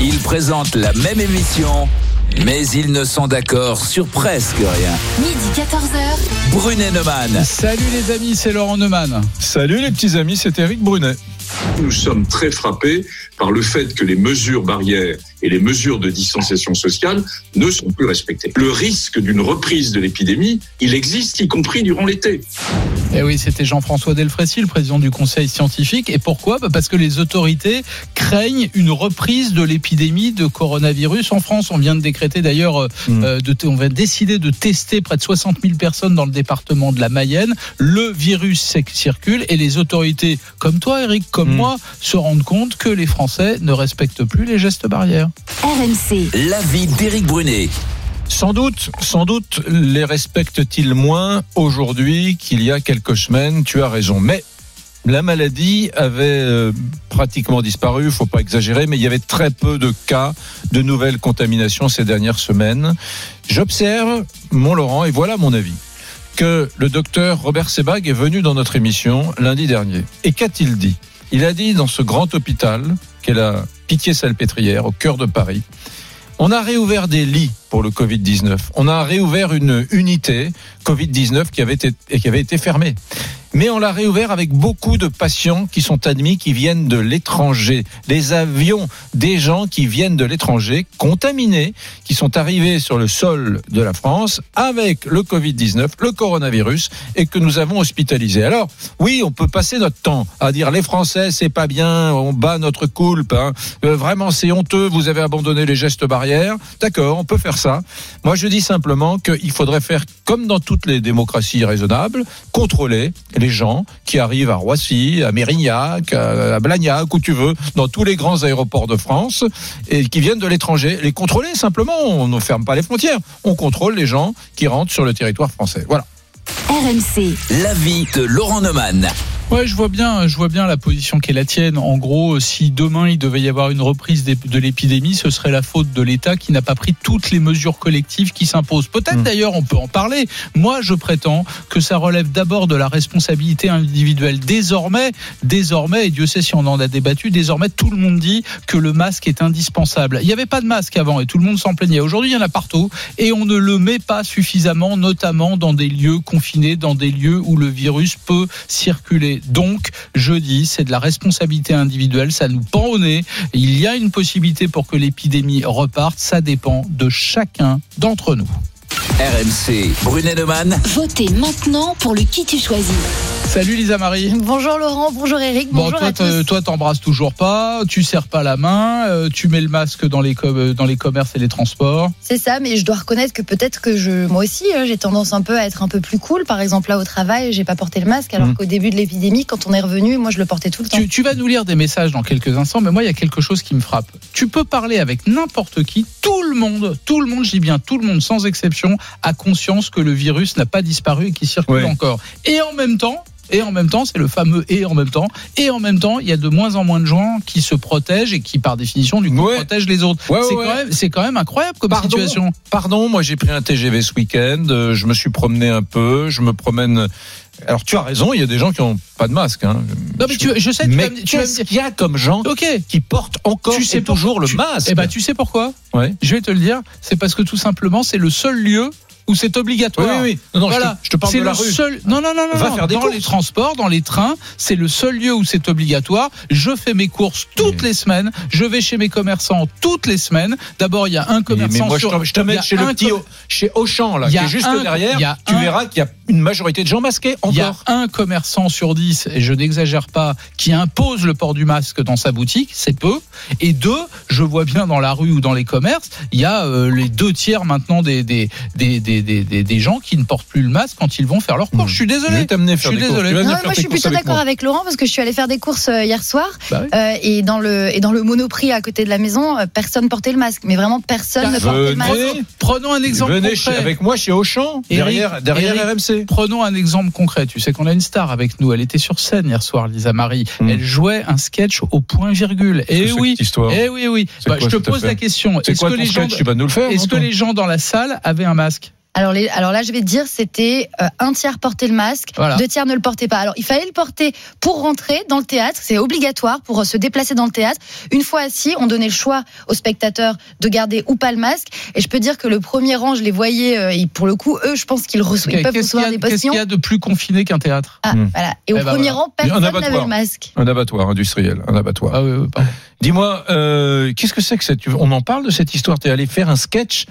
Ils présentent la même émission, mais ils ne sont d'accord sur presque rien. Midi 14h. Brunet Neumann. Salut les amis, c'est Laurent Neumann. Salut les petits amis, c'est Eric Brunet. Nous sommes très frappés par le fait que les mesures barrières et les mesures de distanciation sociale ne sont plus respectées. Le risque d'une reprise de l'épidémie, il existe, y compris durant l'été. Et Eh oui, c'était Jean-François Delfrécy, le président du Conseil scientifique. Et pourquoi? Bah, Parce que les autorités craignent une reprise de l'épidémie de coronavirus en France. On vient de décréter d'ailleurs, euh, Mm. euh, de t- on va décider de tester près de 60 000 personnes dans le département de la Mayenne. Le virus circule et les autorités, comme toi Eric, comme Mm. moi, se rendent compte que les Français ne respectent plus les gestes barrières. RMC. L'avis d'Éric Brunet. Sans doute, sans doute les respectent-ils moins aujourd'hui qu'il y a quelques semaines, tu as raison. Mais la maladie avait euh, pratiquement disparu, faut pas exagérer, mais il y avait très peu de cas de nouvelles contaminations ces dernières semaines. J'observe, mon Laurent, et voilà mon avis, que le docteur Robert Sebag est venu dans notre émission lundi dernier. Et qu'a-t-il dit? Il a dit dans ce grand hôpital, qu'est la Pitié-Salpêtrière, au cœur de Paris, on a réouvert des lits pour le Covid-19. On a réouvert une unité Covid-19 qui avait été, qui avait été fermée. Mais on l'a réouvert avec beaucoup de patients qui sont admis, qui viennent de l'étranger. Les avions des gens qui viennent de l'étranger, contaminés, qui sont arrivés sur le sol de la France avec le Covid-19, le coronavirus, et que nous avons hospitalisés. Alors, oui, on peut passer notre temps à dire les Français, c'est pas bien, on bat notre coulpe, hein. Euh, vraiment c'est honteux, vous avez abandonné les gestes barrières. D'accord, on peut faire ça. Moi, je dis simplement qu'il faudrait faire comme dans toutes les démocraties raisonnables, contrôler les gens qui arrivent à Roissy, à Mérignac, à à Blagnac, où tu veux, dans tous les grands aéroports de France, et qui viennent de l'étranger. Les contrôler simplement, on ne ferme pas les frontières. On contrôle les gens qui rentrent sur le territoire français. Voilà. RMC. L'avis de Laurent Neumann. Ouais, je vois bien, je vois bien la position qui est la tienne. En gros, si demain il devait y avoir une reprise de l'épidémie, ce serait la faute de l'État qui n'a pas pris toutes les mesures collectives qui s'imposent. Peut-être Mm. d'ailleurs, on peut en parler. Moi, je prétends que ça relève d'abord de la responsabilité individuelle. Désormais, désormais, et Dieu sait si on en a débattu, désormais tout le monde dit que le masque est indispensable. Il n'y avait pas de masque avant et tout le monde s'en plaignait. Aujourd'hui, il y en a partout et on ne le met pas suffisamment, notamment dans des lieux confinés, dans des lieux où le virus peut circuler. Donc, je dis, c'est de la responsabilité individuelle, ça nous pend au nez. Il y a une possibilité pour que l'épidémie reparte, ça dépend de chacun d'entre nous. RMC. Brunet Neumann. Votez maintenant pour le qui tu choisis. Salut Lisa Marie. Bonjour Laurent, bonjour Eric, Bon, bonjour toi, à te- tous. toi, t'embrasses toujours pas, tu serres pas la main, euh, tu mets le masque dans les, euh, dans les commerces et les transports. C'est ça, mais je dois reconnaître que peut-être que je, moi aussi, hein, j'ai tendance un peu à être un peu plus cool. Par exemple, là au travail, j'ai pas porté le masque, alors Mm. qu'au début de l'épidémie, quand on est revenu, moi je le portais tout le temps. Tu, tu vas nous lire des messages dans quelques instants, mais moi, il y a quelque chose qui me frappe. Tu peux parler avec n'importe qui, tout le monde, tout le monde, je dis bien tout le monde, sans exception, a conscience que le virus n'a pas disparu et qu'il circule Ouais. encore. Et en même temps, et en même temps, c'est le fameux et en même temps, et en même temps, il y a de moins en moins de gens qui se protègent et qui, par définition, du coup, Ouais. protègent les autres. Ouais, c'est. Quand même, c'est quand même incroyable comme Pardon. situation. Pardon, moi j'ai pris un TGV ce week-end, euh, je me suis promené un peu, je me promène. Alors tu as raison, il y a des gens qui n'ont pas de masque. Hein. Non, mais tu, je sais, Mais qu'est-ce qu'il y a comme gens Ok. qui portent encore Tu sais et toujours le masque Eh ben, tu sais pourquoi Ouais. Je vais te le dire. C'est parce que tout simplement, c'est le seul lieu où c'est obligatoire. oui, oui. Non, non, je voilà, te- je te parle de la le rue. seul. Non, non, non, non. Va non. faire des dans courses. les transports, dans les trains, c'est le seul lieu où c'est obligatoire. Je fais mes courses toutes les semaines. Je vais chez mes commerçants toutes les semaines. D'abord, il y a un commerçant mais moi, sur. je t'amène a chez le petit, com- chez Auchan, là, qui est juste un- derrière. tu verras qu'il y a une majorité de gens masqués Il y a encore. un commerçant sur dix, et je n'exagère pas, qui impose le port du masque dans sa boutique, c'est peu. Et deux, je vois bien dans la rue ou dans les commerces, il y a euh, les deux tiers maintenant des, des, des, des, des, des- des gens qui ne portent plus le masque quand ils vont faire leur course. Mmh. Je suis Je désolé. vais t'amener faire Je suis des désolé. Non, moi je suis plutôt d'accord avec Laurent parce que je suis allée faire des courses euh, hier soir Bah oui. euh, et dans le et dans le Monoprix à côté de la maison, euh, personne portait le masque, mais vraiment personne ne portait le masque. Prenons un exemple venez concret. chez- avec moi chez Auchan, Eric, derrière, derrière Eric, RMC. Prenons un exemple concret. Tu sais qu'on a une star avec nous. Elle était sur scène hier soir, Lisa Marie. Hmm. Elle jouait un sketch au point virgule. Et Qu'est-ce que oui. c'est que cette histoire Eh oui, oui. Bah, quoi je te pose la question. Est-ce que ton les gens, sketch Tu vas nous le faire est-ce non, que toi les gens dans la salle avaient un masque? Alors, les, alors là, je vais te dire, c'était euh, un tiers porter le masque, Voilà. deux tiers ne le portaient pas. Alors, il fallait le porter pour rentrer dans le théâtre. C'est obligatoire pour euh, se déplacer dans le théâtre. Une fois assis, on donnait le choix aux spectateurs de garder ou pas le masque. Et je peux dire que le premier rang, je les voyais. euh, et pour le coup, eux, je pense qu'ils reçoivent, ils peuvent Qu'est-ce qu'il y, recevoir a- des qu'est-ce qu'il y a de plus confiné qu'un théâtre Ah, Hmm. voilà. Et au Eh ben premier voilà. rang, personne n'avait abattoir. le masque. Un abattoir industriel, un abattoir. Ah oui, oui, pardon. Dis-moi, euh, qu'est-ce que c'est que cette... On en parle de cette histoire? T'es allé faire un sketch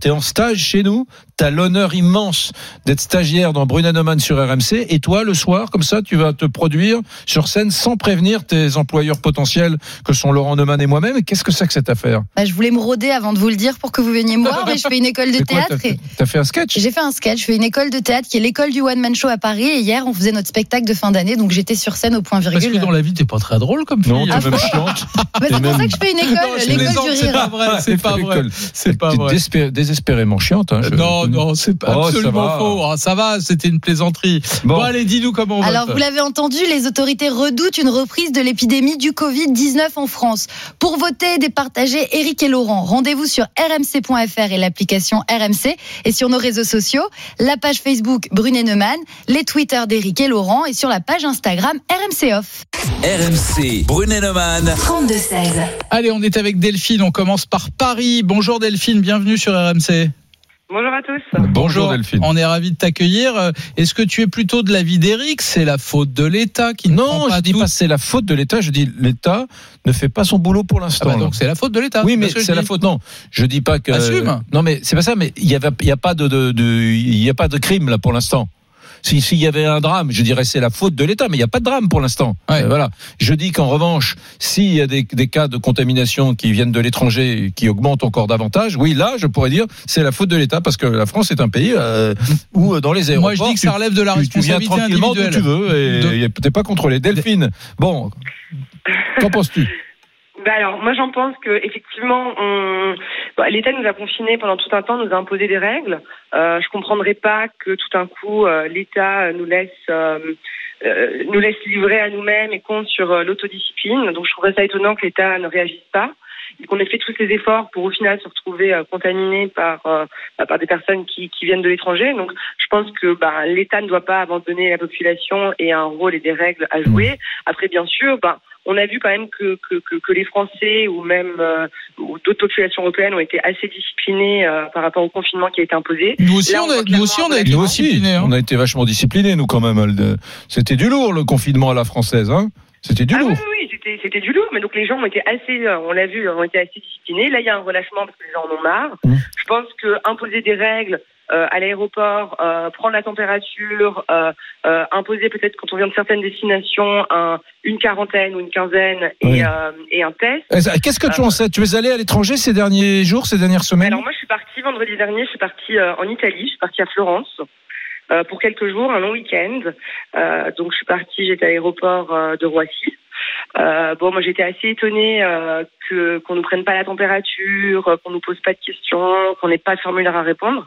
T'es en stage chez nous T'as l'honneur immense d'être stagiaire dans Brunanoman sur RMC Et toi, le soir, comme ça, tu vas te produire sur scène sans prévenir tes employeurs potentiels que sont Laurent Neumann et moi-même. Qu'est-ce que c'est que cette affaire? Bah, je voulais me rôder avant de vous le dire pour que vous veniez me voir, mais je fais une école de quoi, théâtre. T'as et t'as fait un sketch? J'ai fait un sketch, je fais une école de théâtre qui est l'école du One Man Show à Paris. Et hier, on faisait notre spectacle de fin d'année, donc j'étais sur scène au point Parce virgule. que dans la vie, t'es pas très drôle comme fille. Non, t'es Ah, même chiante. Mais t'es c'est pour même- ça que je fais une école, Non, l'école du c'est rire. pas vrai, c'est pas vrai. C'est pas vrai. désespé- désespérément chiante. Hein, je- Non, non, c'est pas Oh, absolument faux. Ah, ça va, c'était une plaisanterie. Bon, Bon, allez, dis-nous comment on Alors, vote. vous l'avez entendu, les autorités redoutent une reprise de l'épidémie du Covid-19 en France. Pour voter et départager Eric et Laurent, rendez-vous sur rmc.fr et l'application RMC et sur nos réseaux sociaux, la page Facebook Brunet Neumann, les Twitter d'Eric et Laurent et sur la page Instagram RMC Off. RMC, Brunet-Neumann. 32-16. Allez, on est avec Delphine. On commence par Paris. Bonjour Delphine, bienvenue sur RMC. Bonjour à tous. bonjour Delphine. On est ravis de t'accueillir. Euh, Est-ce que tu es plutôt de l'avis d'Eric C'est la faute de l'État qui ne prend Non, pas je dis tout pas c'est la faute de l'État. Je dis l'État ne fait pas son boulot pour Ah l'instant. bah là. donc c'est la faute de l'État. Oui, mais c'est la faute. Non, je dis pas que. Assume. Non, mais c'est pas ça. Mais il y a pas de- il y a pas de crime là pour l'instant. Si s'il y avait un drame, je dirais c'est la faute de l'État, mais il n'y a pas de drame pour l'instant. Ouais. Euh, voilà. Je dis qu'en revanche, s'il y a des, des cas de contamination qui viennent de l'étranger, et qui augmentent encore davantage, oui, là, je pourrais dire c'est la faute de l'État parce que la France est un pays euh, où euh, dans les aéroports, Moi, je dis que ça relève de la tu, tu viens responsabilité tranquillement individuelle. tu veux et De- t'es pas contrôlé. Delphine, bon, qu'en penses-tu? Bah alors, moi j'en pense que effectivement, on... bah, l'État nous a confinés pendant tout un temps, nous a imposé des règles. Euh, je comprendrais pas que tout d'un coup euh, l'État nous laisse euh, euh, nous laisse livrer à nous-mêmes et compte sur euh, l'autodiscipline. Donc je trouverais ça étonnant que l'État ne réagisse pas. Et qu'on ait fait tous ces efforts pour au final se retrouver euh, contaminés par bah, par des personnes qui, qui viennent de l'étranger. Donc je pense que bah, l'État ne doit pas abandonner la population et un rôle et des règles à jouer. Après bien sûr, bah, on a vu quand même que, que, que, que les Français ou même euh, ou d'autres populations européennes ont été assez disciplinés euh, par rapport au confinement qui a été imposé. Nous aussi, Là, on on a, nous aussi, on a été disciplinés. hein. on a été vachement disciplinés, nous, quand même. C'était du lourd, le confinement à la française. Hein C'était du Ah lourd. oui, oui, c'était, c'était du lourd, mais donc les gens ont été assez, euh, on l'a vu, ont été assez disciplinés. Là, il y a un relâchement parce que les gens en ont marre. Mmh. Je pense que imposer des règles à l'aéroport, euh, prendre la température, euh, euh, imposer peut-être quand on vient de certaines destinations un, une quarantaine ou une quinzaine et, Oui. euh, et un test. Eh, Qu'est-ce que tu en sais? Tu es allé à l'étranger ces derniers jours, ces dernières semaines? Alors moi, je suis partie vendredi dernier. Je suis partie euh, en Italie. Je suis partie à Florence euh, pour quelques jours, un long week-end. Euh, donc je suis partie. J'étais à l'aéroport euh, de Roissy. Euh, bon, moi j'étais assez étonnée euh, que qu'on nous prenne pas la température, euh, qu'on nous pose pas de questions, qu'on n'ait pas de formulaire à répondre.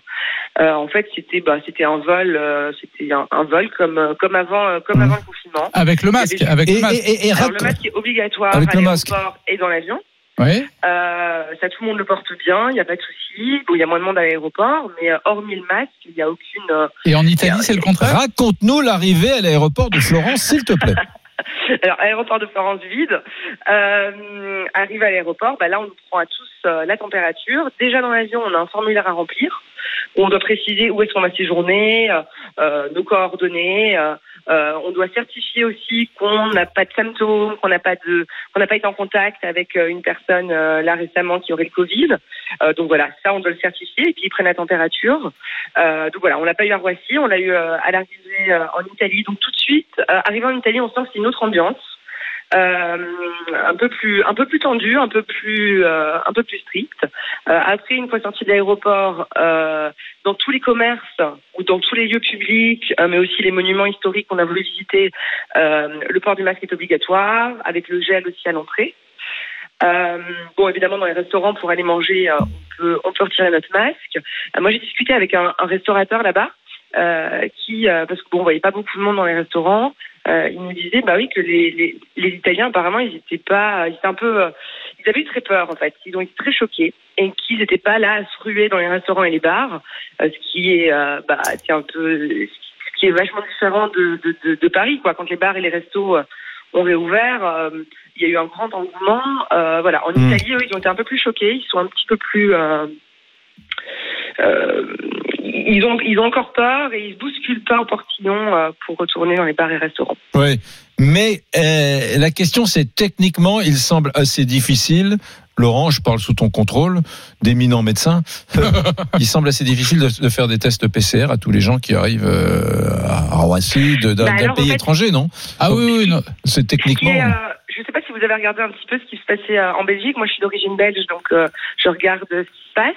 Euh, en fait, c'était bah c'était un vol, euh, c'était un, un vol comme euh, comme avant euh, comme Mmh. avant le confinement. Avec le masque. Avec Et, le masque. et- et- et Alors le masque est obligatoire Avec à le masque. l'aéroport et dans l'avion. Euh, ça, tout le monde le porte bien, il n'y a pas de souci. Bon, il y a moins de monde à l'aéroport, mais euh, hormis le masque, il n'y a aucune. euh, Et en Italie, c'est le contraire? Raconte-nous l'arrivée à l'aéroport de Florence, s'il te plaît. Alors, aéroport de Florence vide. Euh, arrive à l'aéroport, bah là, on nous prend à tous euh, la température. Déjà dans l'avion, on a un formulaire à remplir. On doit préciser où est-ce qu'on va séjourner, euh, euh, nos coordonnées. Euh, on doit certifier aussi qu'on n'a pas de symptômes, qu'on n'a pas de, qu'on n'a pas été en contact avec euh, une personne euh, là récemment qui aurait le Covid. Euh, donc voilà, ça on doit le certifier et puis ils prennent la température. Euh, donc voilà, on l'a pas eu à Roissy, on l'a eu euh, à l'arrivée en Italie. Donc tout de suite, arrivé en Italie, on sent que c'est une autre ambiance. Euh, un peu plus un peu plus tendu, un peu plus euh, un peu plus strict. Euh, après, une fois sorti de l'aéroport, dans tous les commerces ou dans tous les lieux publics, mais aussi les monuments historiques qu'on a voulu visiter, le port du masque est obligatoire, avec le gel aussi à l'entrée. Euh, bon, évidemment, dans les restaurants, pour aller manger, on peut on peut retirer notre masque. Moi, j'ai discuté avec un, un restaurateur là-bas. Euh, qui, euh, parce que bon, on voyait pas beaucoup de monde dans les restaurants, euh, il nous disait, bah oui, que les, les, les Italiens apparemment, ils étaient pas, ils étaient un peu, ils ils avaient eu très peur en fait. Ils ont été très choqués et qu'ils n'étaient pas là à se ruer dans les restaurants et les bars, ce qui est, bah, c'est un peu, ce qui est vachement différent de, de, de, de Paris, quoi. Quand les bars et les restos ont réouvert, il y a eu un grand engouement. Euh, voilà, en Mm. Italie, eux, ils ont été un peu plus choqués. Ils sont un petit peu plus. euh, euh, ils ont ils ont encore peur et ils se bousculent pas au portillon euh, pour retourner dans les bars et restaurants. Oui, mais euh, la question c'est techniquement, il semble assez difficile. Laurent, je parle sous ton contrôle, d'éminent médecin. il semble assez difficile de, de faire des tests PCR à tous les gens qui arrivent euh, à Roissy de- d'un Bah en pays fait- étranger, non? Ah oui, oui, non. C'est Qui techniquement. Je ne sais pas si vous avez regardé un petit peu ce qui se passait euh, en Belgique. Moi, je suis d'origine belge, donc euh, je regarde ce qui se passe.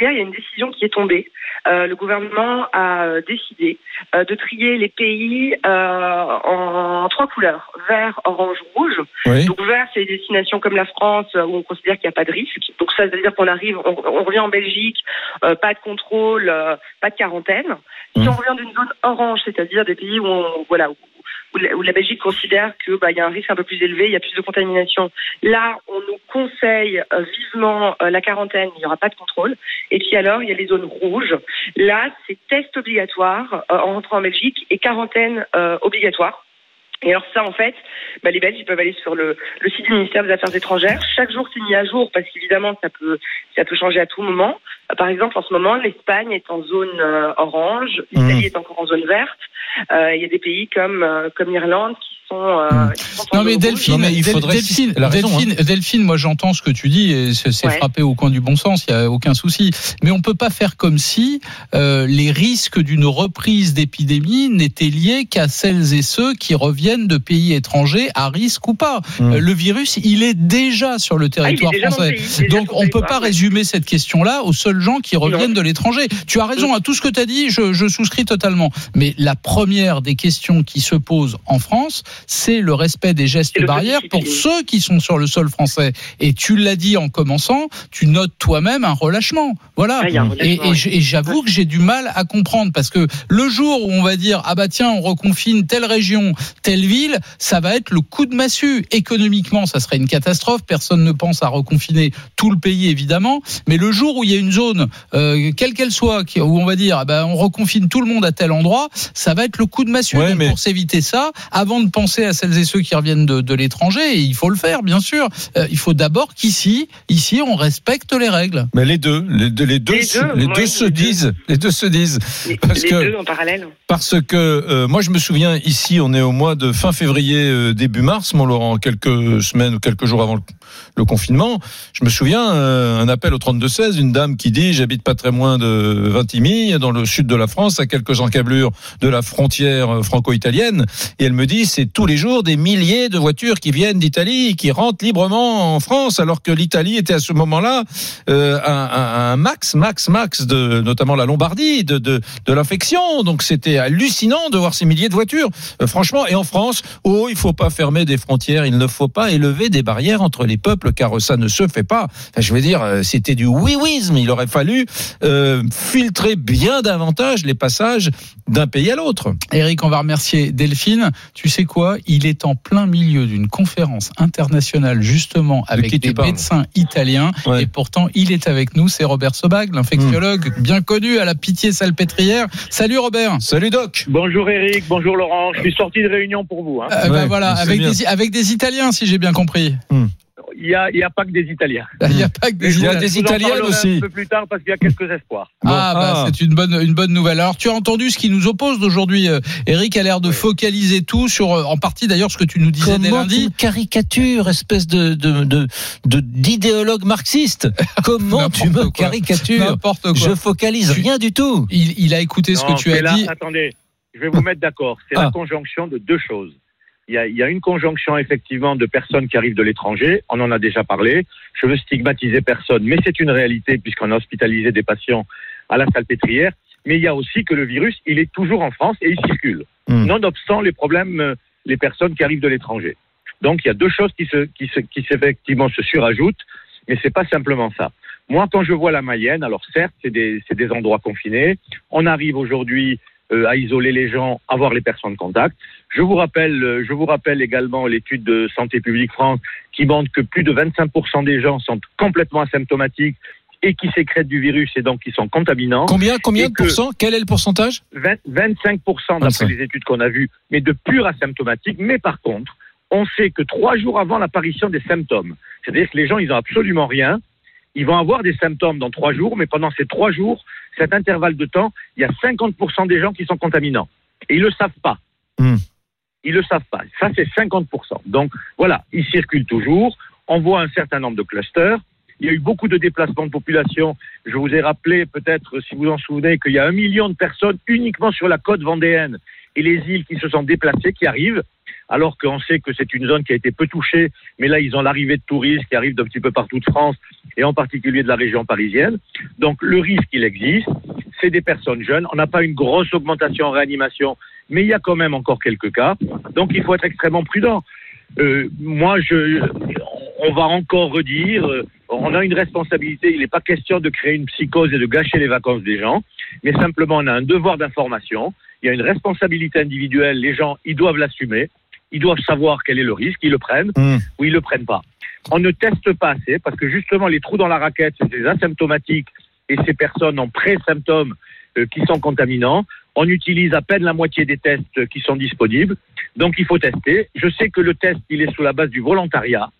Hier, il y a une décision qui est tombée. Euh, le gouvernement a euh, décidé euh, de trier les pays euh, en trois couleurs vert, orange, rouge. Oui. Donc vert, c'est des destinations comme la France où on considère qu'il n'y a pas de risque. Donc ça veut dire qu'on arrive, on, on revient en Belgique, euh, pas de contrôle, euh, pas de quarantaine. Si Mhm. on revient d'une zone orange, c'est-à-dire des pays où on, voilà où, où la, la Belgique considère que bah, y a un risque un peu plus élevé, il y a plus de contamination. Là, on nous conseille euh, vivement euh, la quarantaine, il n'y aura pas de contrôle. Et puis alors, il y a les zones rouges. Là, c'est test obligatoire euh, en rentrant en Belgique et quarantaine euh, obligatoire. Et alors ça, en fait, bah, les Belges, ils peuvent aller sur le, le site du ministère des Affaires étrangères. Chaque jour, c'est mis à jour parce qu'évidemment, ça peut, ça peut changer à tout moment. Euh, Par exemple, en ce moment, l'Espagne est en zone euh, orange, l'Italie Mhm. est encore en zone verte. Euh, Il y a des pays comme comme l'Irlande qui sont, euh, qui sont en Non mais. Delphine, Non, mais il faudrait- Delphine, raison, hein. Delphine, moi j'entends ce que tu dis et c'est Ouais. frappé au coin du bon sens, il y a aucun souci. Mais on peut pas faire comme si euh, les risques d'une reprise d'épidémie n'étaient liés qu'à celles et ceux qui reviennent de pays étrangers à risque ou pas. Mm. Euh, le virus, il est déjà sur le Ah, territoire français. pays, Donc on peut pas résumer cette question-là aux seuls gens qui reviennent Non. de l'étranger. Tu as raison à tout ce que tu as dit, je, je souscris totalement. Mais la première des questions qui se posent en France, c'est le respect des gestes barrières pour ceux qui sont sur le sol français. Et tu l'as dit en commençant, tu notes toi-même un relâchement. Voilà. Ah, Et, j'avoue que j'ai du mal à comprendre parce que le jour où on va dire ah bah tiens on reconfine telle région, telle ville, ça va être le coup de massue. Économiquement, ça serait une catastrophe. Personne ne pense à reconfiner tout le pays évidemment. Mais le jour où il y a une zone, euh, quelle qu'elle soit, où on va dire ah bah on reconfine tout le monde à tel endroit, ça va être le coup de massue. Ouais, Donc, mais- Pour s'éviter ça, avant de penser à celles et ceux qui reviennent de, de l'étranger, et il faut le faire bien sûr. euh, il faut d'abord qu'ici, ici, on respecte les règles. Mais les deux, les deux, les deux, Les se- deux, les se disent, les deux se disent. Les, Parce les que- deux en parallèle. Parce que euh, moi, je me souviens ici, on est au mois de fin février, euh, début mars, mon Laurent, quelques semaines ou quelques jours avant le, le confinement. Je me souviens euh, un appel au 32-16, une dame qui dit j'habite pas très loin de Vintimille, dans le sud de la France, à quelques encablures de la frontière franco-italienne, et elle me dit c'est tous les jours des milliers de voitures qui viennent d'Italie, qui rentrent librement en France, alors que l'Italie était à ce moment-là euh, un, max, max, max de notamment la Lombardie de l'infection. Donc c'était hallucinant de voir ces milliers de voitures. Euh, franchement, et en France, oh, il faut pas fermer des frontières, il ne faut pas élever des barrières entre les peuples, car ça ne se fait pas. Je veux dire, euh, c'était du oui-wisme. Il aurait fallu filtrer bien davantage les passages d'un pays à l'autre. Eric, on va remercier Delphine. Tu sais quoi? Il est en plein milieu d'une conférence internationale justement avec des médecins italiens Ouais. et pourtant il est avec nous. C'est Robert Sobag, l'infectiologue bien connu à la pitié salpêtrière. Salut Robert. Salut Doc. Bonjour Eric, bonjour Laurent. Je suis sorti de réunion pour vous. hein. Euh, bah voilà, avec des, avec des Italiens si j'ai bien compris. Il n'y a, y a pas que des Italiens. Il n'y a pas que des Il y a Italiens. des parlerai aussi. Un peu plus tard parce qu'il y a quelques espoirs. Bon, ah, bah, ah. c'est une bonne, une bonne nouvelle. Alors, tu as entendu ce qui nous oppose d'aujourd'hui. Euh, Eric a l'air de focaliser tout sur, euh, en partie d'ailleurs, ce que tu nous disais dès Comment tu lundi. me caricatures, espèce de de de de- d'idéologue marxiste Comment tu me quoi. caricatures N'importe quoi. Je focalise Tu- rien du tout. Il, il a écouté ce que tu as là, dit. Attendez, je vais vous mettre d'accord. C'est Ah. la conjonction de deux choses. Il y, a, il y a une conjonction effectivement de personnes qui arrivent de l'étranger. On en a déjà parlé. Je veux stigmatiser personne, mais c'est une réalité puisqu'on a hospitalisé des patients à la salpêtrière. Mais il y a aussi que le virus, il est toujours en France et il circule. Hmm. Nonobstant les problèmes, euh, les personnes qui arrivent de l'étranger. Donc il y a deux choses qui se, qui se, qui effectivement se surajoutent, mais c'est pas simplement ça. Moi, quand je vois la Mayenne, alors certes, c'est des, c'est des endroits confinés. On arrive aujourd'hui euh, à isoler les gens, à voir les personnes de contact. Je vous rappelle, euh, je vous rappelle également l'étude de Santé publique France qui montre que plus de 25% des gens sont complètement asymptomatiques et qui sécrètent du virus et donc qui sont contaminants. Combien, combien de pourcents Quel est le pourcentage? 20 25% 25. d'après les études qu'on a vues, mais de purs asymptomatiques. Mais par contre, on sait que trois jours avant l'apparition des symptômes, c'est-à-dire que les gens, ils n'ont absolument rien, ils vont avoir des symptômes dans trois jours, mais pendant ces trois jours, cet intervalle de temps, il y a 50% des gens qui sont contaminants. Et ils ne le savent pas. Hmm. Ils ne le savent pas. Ça, c'est 50%. Donc voilà, ils circulent toujours. On voit un certain nombre de clusters. Il y a eu beaucoup de déplacements de population. Je vous ai rappelé, peut-être, si vous en souvenez, qu'il y a un million de personnes uniquement sur la côte vendéenne et les îles qui se sont déplacées, qui arrivent, alors qu'on sait que c'est une zone qui a été peu touchée, mais là, ils ont l'arrivée de touristes qui arrivent d'un petit peu partout de France et en particulier de la région parisienne. Donc, le risque, il existe. C'est des personnes jeunes. On n'a pas une grosse augmentation en réanimation, mais il y a quand même encore quelques cas. Donc, il faut être extrêmement prudent. Euh, moi, je, on va encore redire, euh, on a une responsabilité. Il n'est pas question de créer une psychose et de gâcher les vacances des gens, mais simplement on a un devoir d'information. Il y a une responsabilité individuelle. Les gens, ils doivent l'assumer. Ils doivent savoir quel est le risque. Ils le prennent Hmm. ou ils le prennent pas. On ne teste pas assez parce que justement les trous dans la raquette, c'est des asymptomatiques et ces personnes en pré-symptômes euh, qui sont contaminants. On utilise à peine la moitié des tests qui sont disponibles. Donc il faut tester. Je sais que le test, est sous la base du volontariat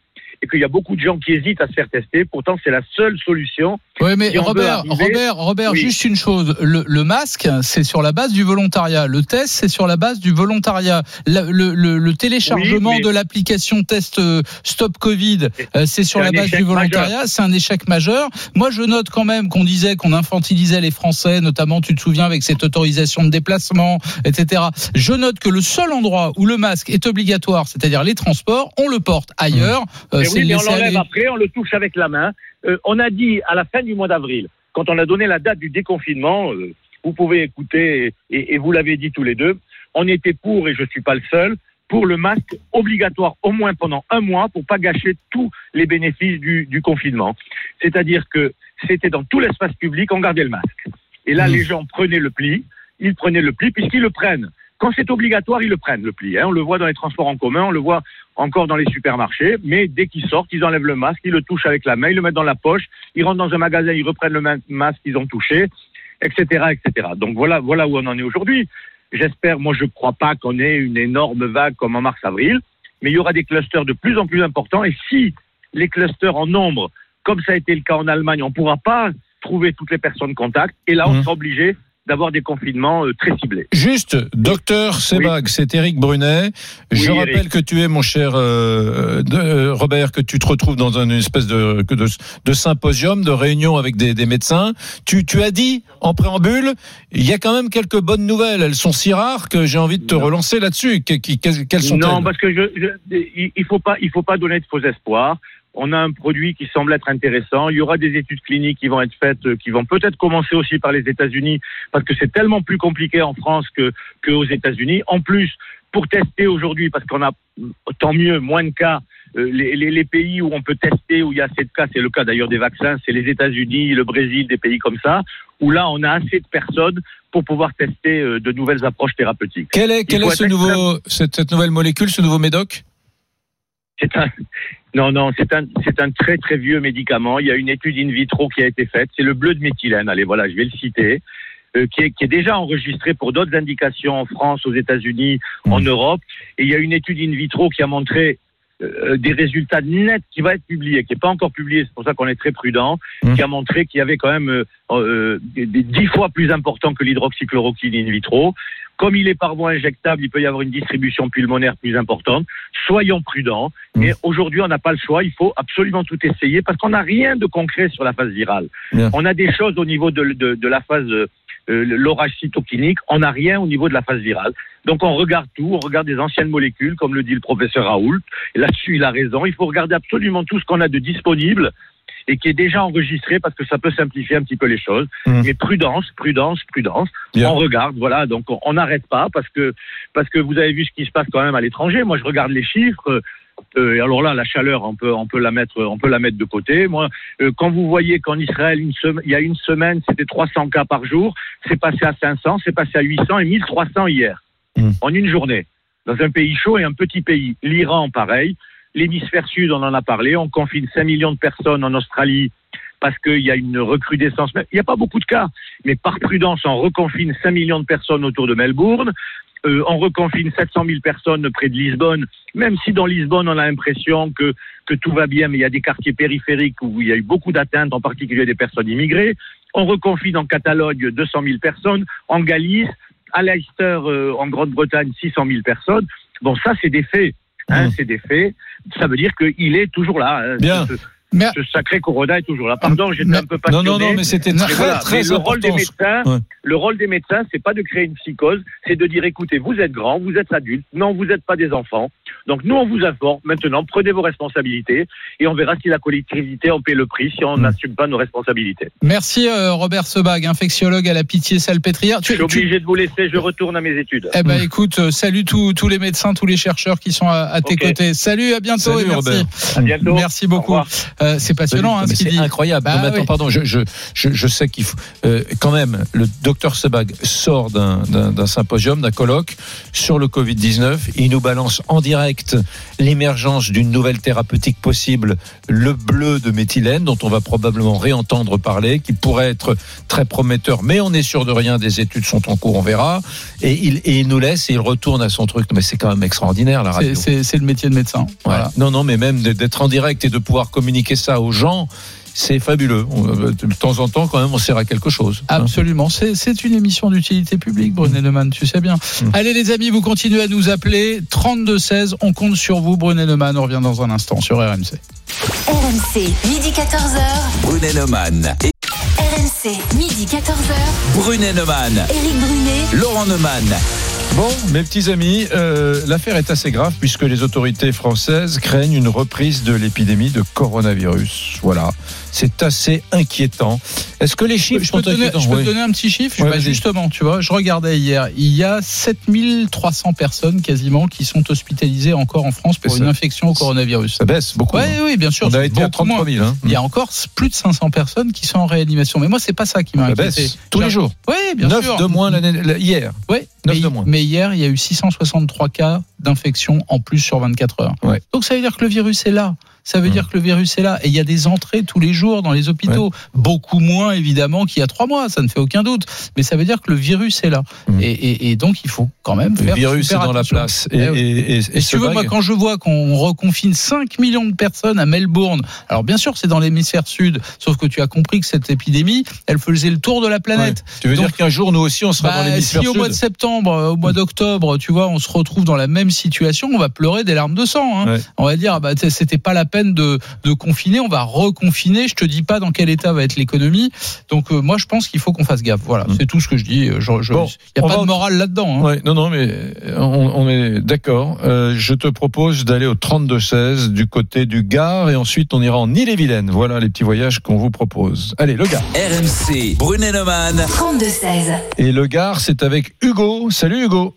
et qu'il y a beaucoup de gens qui hésitent à se faire tester. Pourtant, c'est la seule solution. Oui, mais Si Robert, arriver- Robert, Robert, Oui. juste une chose. Le, le masque, c'est sur la base du volontariat. Le test, c'est sur la base du volontariat. Le, le- le téléchargement Oui, mais- de l'application test euh, Stop Covid, euh, c'est sur la base du volontariat. C'est un échec majeur. Moi, je note quand même qu'on disait qu'on infantilisait les Français, notamment, tu te souviens, avec cette autorisation de déplacement, etc. Je note que le seul endroit où le masque est obligatoire, c'est-à-dire les transports, on le porte ailleurs. Euh, Mais c'est oui, mais on l'enlève après, on le touche avec la main. Euh, on a dit à la fin du mois d'avril, quand on a donné la date du déconfinement, euh, vous pouvez écouter, et, et vous l'avez dit tous les deux, on était pour, et je ne suis pas le seul, pour le masque obligatoire au moins pendant un mois pour pas gâcher tous les bénéfices du, du confinement. C'est-à-dire que c'était dans tout l'espace public, on gardait le masque. Et là, Mmh. les gens prenaient le pli, ils prenaient le pli puisqu'ils le prennent. Quand c'est obligatoire, ils le prennent, le pli. hein. On le voit dans les transports en commun, on le voit encore dans les supermarchés, mais dès qu'ils sortent, ils enlèvent le masque, ils le touchent avec la main, ils le mettent dans la poche, ils rentrent dans un magasin, ils reprennent le ma- masque qu'ils ont touché, etc., etc. Donc voilà, voilà où on en est aujourd'hui. J'espère, moi je ne crois pas qu'on ait une énorme vague comme en mars-avril, mais il y aura des clusters de plus en plus importants, et si les clusters en nombre, comme ça a été le cas en Allemagne, on ne pourra pas trouver toutes les personnes contact, et là on Mhm. sera obligé d'avoir des confinements euh, très ciblés. Juste, docteur Sebag, c'est Eric Brunet. Je Oui, rappelle Eric. que tu es, mon cher euh, de- euh, Robert, que tu te retrouves dans une espèce de, de, de symposium, de réunion avec des, des médecins. Tu, tu as dit en préambule, il y a quand même quelques bonnes nouvelles. Elles sont si rares que j'ai envie de te Non. relancer là-dessus. Quelles, sont-elles Non, parce que je, je- il- il faut pas, il faut pas donner de faux espoirs. On a un produit qui semble être intéressant. Il y aura des études cliniques qui vont être faites, euh, qui vont peut-être commencer aussi par les États-Unis, parce que c'est tellement plus compliqué en France que qu'aux États-Unis. En plus, pour tester aujourd'hui, parce qu'on a tant mieux moins de cas. euh, Les, les- les pays où on peut tester, où il y a assez de cas, c'est le cas d'ailleurs des vaccins, c'est les États-Unis, le Brésil, des pays comme ça, où là on a assez de personnes pour pouvoir tester euh, de nouvelles approches thérapeutiques. Quel est, quel est ce nouveau, cette, cette nouvelle molécule, ce nouveau médoc? C'est un, non, non, c'est un, c'est un très très vieux médicament. Il y a une étude in vitro qui a été faite. C'est le bleu de méthylène. Allez, voilà, je vais le citer. euh, qui, est, qui est déjà enregistré pour d'autres indications en France, aux États-Unis, en Europe. Et il y a une étude in vitro qui a montré euh, des résultats nets qui va être publié, qui n'est pas encore publié, c'est pour ça qu'on est très prudent, Mmh. qui a montré qu'il y avait quand même euh, euh, des dix fois plus important que l'hydroxychloroquine in vitro. Comme il est par voie injectable, il peut y avoir une distribution pulmonaire plus importante. Soyons prudents. Mmh. Et aujourd'hui, on n'a pas le choix. Il faut absolument tout essayer parce qu'on n'a rien de concret sur la phase virale. Bien. On a des choses au niveau de, de, de la phase euh, l'orage cytokinique. On n'a rien au niveau de la phase virale. Donc on regarde tout. On regarde des anciennes molécules, comme le dit le professeur Raoult. Là-dessus, il a raison. Il faut regarder absolument tout ce qu'on a de disponible et qui est déjà enregistré parce que ça peut simplifier un petit peu les choses. Mmh. Mais prudence, prudence, prudence. Bien. On regarde, voilà. Donc on- n'arrête pas parce que parce que vous avez vu ce qui se passe quand même à l'étranger. Moi, je regarde les chiffres. Euh, alors là, la chaleur, on peut, on peut la mettre, on peut la mettre de côté. Moi, euh, quand vous voyez qu'en Israël, une il y a une semaine, c'était 300 cas par jour, c'est passé à 500, c'est passé à 800 et 1300 hier, Mm. en une journée, dans un pays chaud et un petit pays. L'Iran, pareil. L'hémisphère sud, on en a parlé. On confine 5 millions de personnes en Australie parce qu'il y a une recrudescence. Il n'y a pas beaucoup de cas, mais par prudence, on reconfine 5 millions de personnes autour de Melbourne. Euh, on reconfine 700 000 personnes près de Lisbonne, même si dans Lisbonne, on a l'impression que, tout va bien, mais il y a des quartiers périphériques où il y a eu beaucoup d'atteintes, en particulier des personnes immigrées. On reconfine en Catalogne 200 000 personnes, en Galice, à Leicester, euh, en Grande-Bretagne, 600 000 personnes. Bon, ça, c'est des faits. Hein, Mmh. C'est des faits. Ça veut dire qu'il est toujours là. hein. Bien. Ce, Mais- ce sacré Corona est toujours là. Pardon, j'étais Mais- un peu Non, passionné. non, non, mais c'était très, voilà, très le rôle des médecins, Ouais. le rôle des médecins, c'est pas de créer une psychose, c'est de dire écoutez, vous êtes grands, vous êtes adultes, non, vous n'êtes pas des enfants. Donc nous, on vous informe. Maintenant, prenez vos responsabilités et on verra si la collectivité en paie le prix, si on Mm. n'assume pas nos responsabilités. Merci euh, Robert Sebag, infectiologue à la Pitié Salpêtrière. Je suis obligé de vous laisser, je retourne à mes études. Eh ben écoute, euh, salut tous tous les médecins, tous les chercheurs qui sont à, à tes côtés. Salut, à bientôt Salut, et merci. Robert. À bientôt. Merci Au beaucoup. Euh, c'est passionnant hein, ce qu'il c'est dit. incroyable. Bah Non, mais attends, oui. pardon, je, je, je, je sais qu'il faut. euh, quand même, le docteur Sebag sort d'un- symposium, d'un colloque sur le Covid-19. Il nous balance en direct l'émergence d'une nouvelle thérapeutique possible, le bleu de méthylène, dont on va probablement réentendre parler, qui pourrait être très prometteur, mais on n'est sûr de rien. Des études sont en cours, on verra. Et il, et il nous laisse et il retourne à son truc. Mais c'est quand même extraordinaire, la radio. C'est- le métier de médecin. Voilà. Non, non, mais même d'être en direct et de pouvoir communiquer ça aux gens, c'est fabuleux. Euh, De temps en temps, quand même, on sert à quelque chose. hein. Absolument, c'est c'est une émission d'utilité publique, Brunet Neumann, tu sais bien. Mm. Allez les amis, vous continuez à nous appeler 3216, on compte sur vous, Brunet Neumann, on revient dans un instant sur RMC. RMC, midi 14h. Brunet Neumann. Et RMC, midi 14h. Brunet Neumann. Éric Brunet. Laurent Neumann. Bon, mes petits amis, euh, l'affaire est assez grave puisque les autorités françaises craignent une reprise de l'épidémie de coronavirus. Voilà, c'est assez inquiétant. Est-ce que les chiffres Je peux, sont te donner, inquiétants je peux te Oui. donner un petit chiffre Ouais, Bah. Justement, tu vois, je regardais hier, il y a 7300 personnes quasiment qui sont hospitalisées encore en France pour une ça. infection au coronavirus. Ça baisse beaucoup. Oui, hein. oui, bien sûr. On a été à beaucoup moins. 33 000. Hein. Il y a encore plus de 500 personnes qui sont en réanimation. Mais moi, c'est pas ça qui m'a Ça inquiété. baisse tous les jours. Oui, bien 9 sûr. de moins hier. Neuf mais, de moins. mais hier, il y a eu 663 cas d'infection en plus sur 24 heures. Ouais. Donc ça veut dire que le virus est là. Ça veut Mmh. dire que le virus est là. Et il y a des entrées tous les jours dans les hôpitaux. Beaucoup moins, évidemment, qu'il y a trois mois. Ça ne fait aucun doute. Mais ça veut dire que le virus est là. Mmh. Et, et- et donc, il faut quand même Le faire virus est dans la place. Et, Eh et, si tu veux, moi, quand je vois qu'on reconfine 5 millions de personnes à Melbourne, alors bien sûr, c'est dans l'hémisphère sud, sauf que tu as compris que cette épidémie, elle faisait le tour de la planète. Ouais. Tu veux Donc- dire qu'un jour, nous aussi, on sera Bah, dans l'hémisphère si au sud mois de septembre, euh, au mois d'octobre, tu vois, on se retrouve dans la même situation, on va pleurer des larmes de sang. hein. Ouais. On va dire, ah bah, c'était pas la peine de, de confiner, on va reconfiner. Je te dis pas dans quel état va être l'économie. Donc euh, moi, je pense qu'il faut qu'on fasse gaffe. Voilà, Mm. c'est tout ce que je dis. Il je, je, Bon, y a pas va de morale là-dedans. hein. Ouais, non, non, mais euh, on, on est d'accord. Euh, je te propose d'aller au 32-16 du côté du Gard et ensuite on ira en Ille-et-Vilaine. Voilà les petits voyages qu'on vous propose. Allez, le Gard. RMC. Brunet Neumann. 32-16. Et le Gard, c'est avec Hugo. Salut Hugo.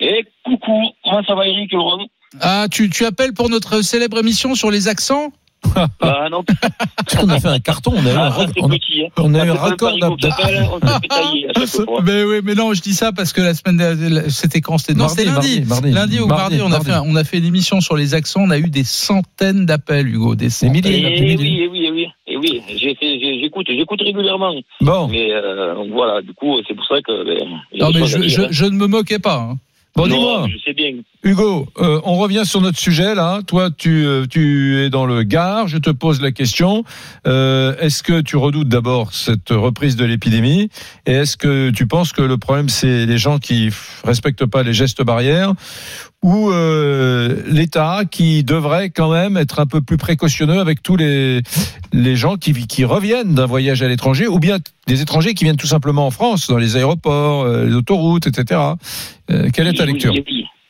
Et coucou, comment ça va Eric Laurent? Ah, tu, tu appelles pour notre célèbre émission sur les accents Ah non, Parce qu'on a fait un carton, on a eu un, ah, re- c'est on a- petit. Hein. on a un chaque fois. Mais oui, mais non, je dis ça parce que la semaine dernière, c'était quand C'était non, c'était lundi. mardi, mardi. Lundi ou mardi, on a mardi. fait on a fait une émission sur les accents. On a eu des centaines d'appels, Hugo, des Des centaines. milliers. Et Des oui, milliers. et oui, et oui, et oui. Fait- j'ai- J'écoute, j'écoute régulièrement. Bon, Mais euh, voilà, du coup, c'est pour ça que. Ben, Non, mais je, hein. je ne me moquais pas. hein. Bon dis-moi. Je sais bien. Hugo, euh, on revient sur notre sujet là. Toi, tu, euh, tu es dans le Gard. Je te pose la question. Euh, est-ce que tu redoutes d'abord cette reprise de l'épidémie? Et est-ce que tu penses que le problème, c'est les gens qui respectent pas les gestes barrières? Ou euh, l'État qui devrait quand même être un peu plus précautionneux avec tous les, les gens qui, qui reviennent d'un voyage à l'étranger ou bien des étrangers qui viennent tout simplement en France, dans les aéroports, euh, les autoroutes, etc. Euh, quelle est ta lecture?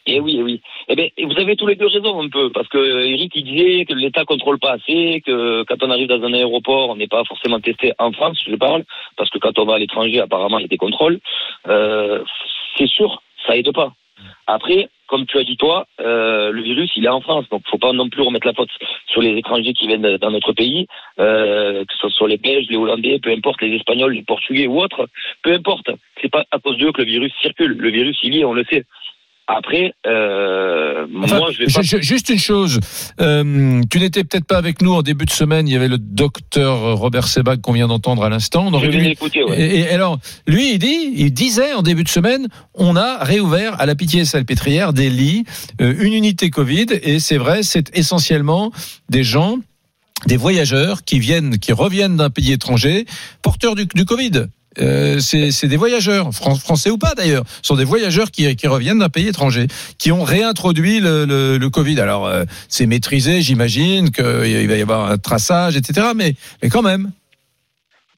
Eh oui, eh oui. Eh ben, vous avez tous les deux raison un peu, parce que Eric il disait que l'État contrôle pas assez, que quand on arrive dans un aéroport, on n'est pas forcément testé en France, je parle, parce que quand on va à l'étranger, apparemment, il y a des contrôles. Euh, c'est sûr, ça aide pas. Après, comme tu as dit toi, euh, le virus, il est en France. Donc, faut pas non plus remettre la faute sur les étrangers qui viennent dans notre pays, euh, que ce soit les Belges, les Hollandais, peu importe, les Espagnols, les Portugais ou autres, peu importe. C'est pas à cause d'eux que le virus circule. Le virus, il y est, on le sait. Après, euh, Enfin, moi, je vais pas. ju- ju- Juste une chose, euh, tu n'étais peut-être pas avec nous en début de semaine. Il y avait le docteur Robert Sebag qu'on vient d'entendre à l'instant. L'écouter, ouais. Et, et alors, lui, il dit, il disait en début de semaine, on a réouvert à la Pitié-Salpêtrière des lits, euh, une unité Covid, et c'est vrai, c'est essentiellement des gens, des voyageurs qui viennent, qui reviennent d'un pays étranger, porteurs du, du Covid. Euh, c'est des voyageurs, fran- français ou pas d'ailleurs, sont des voyageurs qui, reviennent d'un pays étranger, qui ont réintroduit le, Covid. Alors euh, c'est maîtrisé, j'imagine qu'il va y avoir un traçage, etc. Mais, mais quand même.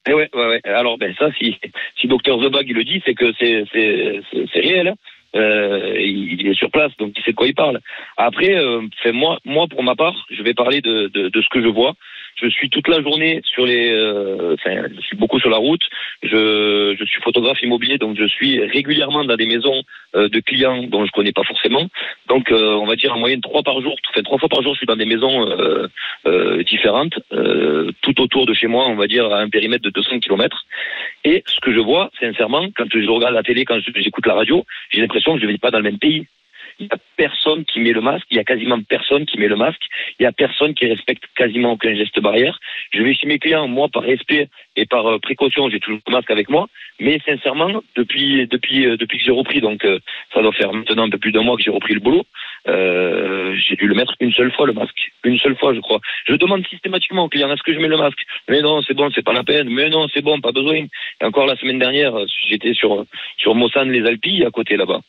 Eh ouais, ouais, ouais. Alors, ben ça, si si docteur Zebag le dit, c'est que c'est réel. hein. Euh, il est sur place, donc il sait de quoi il parle. Après, euh, moi, moi pour ma part, je vais parler de ce que je vois. Je suis toute la journée sur les, euh, enfin, je suis beaucoup sur la route. Je, je suis photographe immobilier, donc je suis régulièrement dans des maisons euh, de clients dont je connais pas forcément. Donc, euh, on va dire en moyenne trois par jour, enfin trois fois par jour, je suis dans des maisons euh, euh, différentes, euh, tout autour de chez moi, on va dire à un périmètre de 200 km. Et ce que je vois, sincèrement, quand je regarde la télé, quand j'écoute la radio, j'ai l'impression que je ne vis pas dans le même pays. Il n'y a personne qui met le masque, il y a quasiment personne qui met le masque, il n'y a personne qui respecte quasiment aucun geste barrière. Je vais chez mes clients, moi, par respect et par euh, précaution, j'ai toujours le masque avec moi, mais sincèrement, depuis depuis euh, depuis que j'ai repris, donc euh, ça doit faire maintenant un peu plus d'un mois que j'ai repris le boulot, euh, j'ai dû le mettre une seule fois le masque, une seule fois, je crois. Je demande systématiquement aux clients est-ce que je mets le masque? Mais non, c'est bon, c'est pas la peine. Mais non, c'est bon, pas besoin. Et encore la semaine dernière, j'étais sur sur Mossane les Alpilles à côté là-bas.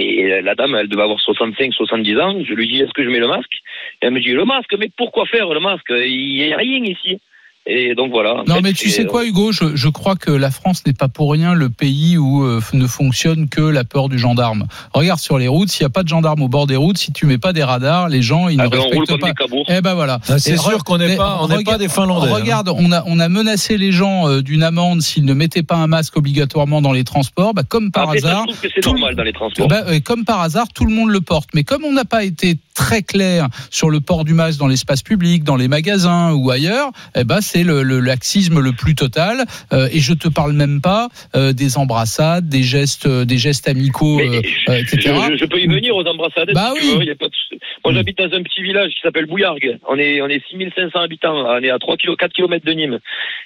Et la dame, elle devait avoir 65, 70 ans. Je lui dis, est-ce que je mets le masque? Et elle me dit, le masque, mais pourquoi faire le masque? Il n'y a rien ici. Et donc voilà. Non, fait, mais tu sais quoi, Hugo je, je crois que la France n'est pas pour rien le pays où euh, ne fonctionne que la peur du gendarme. Regarde sur les routes, s'il n'y a pas de gendarme au bord des routes, si tu mets pas des radars, les gens ils Ah ne ben, on roule respectent comme pas. des cabours. Eh ben voilà. Ah, c'est sûr qu'on n'est pas, on n'est pas regarde- des Finlandais. hein. Regarde, on a, on a menacé les gens euh, d'une amende s'ils ne mettaient pas un masque obligatoirement dans les transports. Bah, comme par Après, ça, je hasard, trouve que c'est normal dans les transports. bah, euh, comme par hasard, tout le monde le porte. Mais comme on n'a pas été très clair sur le port du masque dans l'espace public, dans les magasins ou ailleurs, eh ben c'est le, le laxisme le plus total. Euh, et je te parle même pas euh, des embrassades, des gestes, euh, des gestes amicaux, euh, etc. je- je peux y venir aux embrassades. Bah si oui. veux, y a pas de souci. Moi, j'habite dans un petit village qui s'appelle Bouillargues. On est, on est 6500 habitants. On est à 3 kilo, 4 km de Nîmes.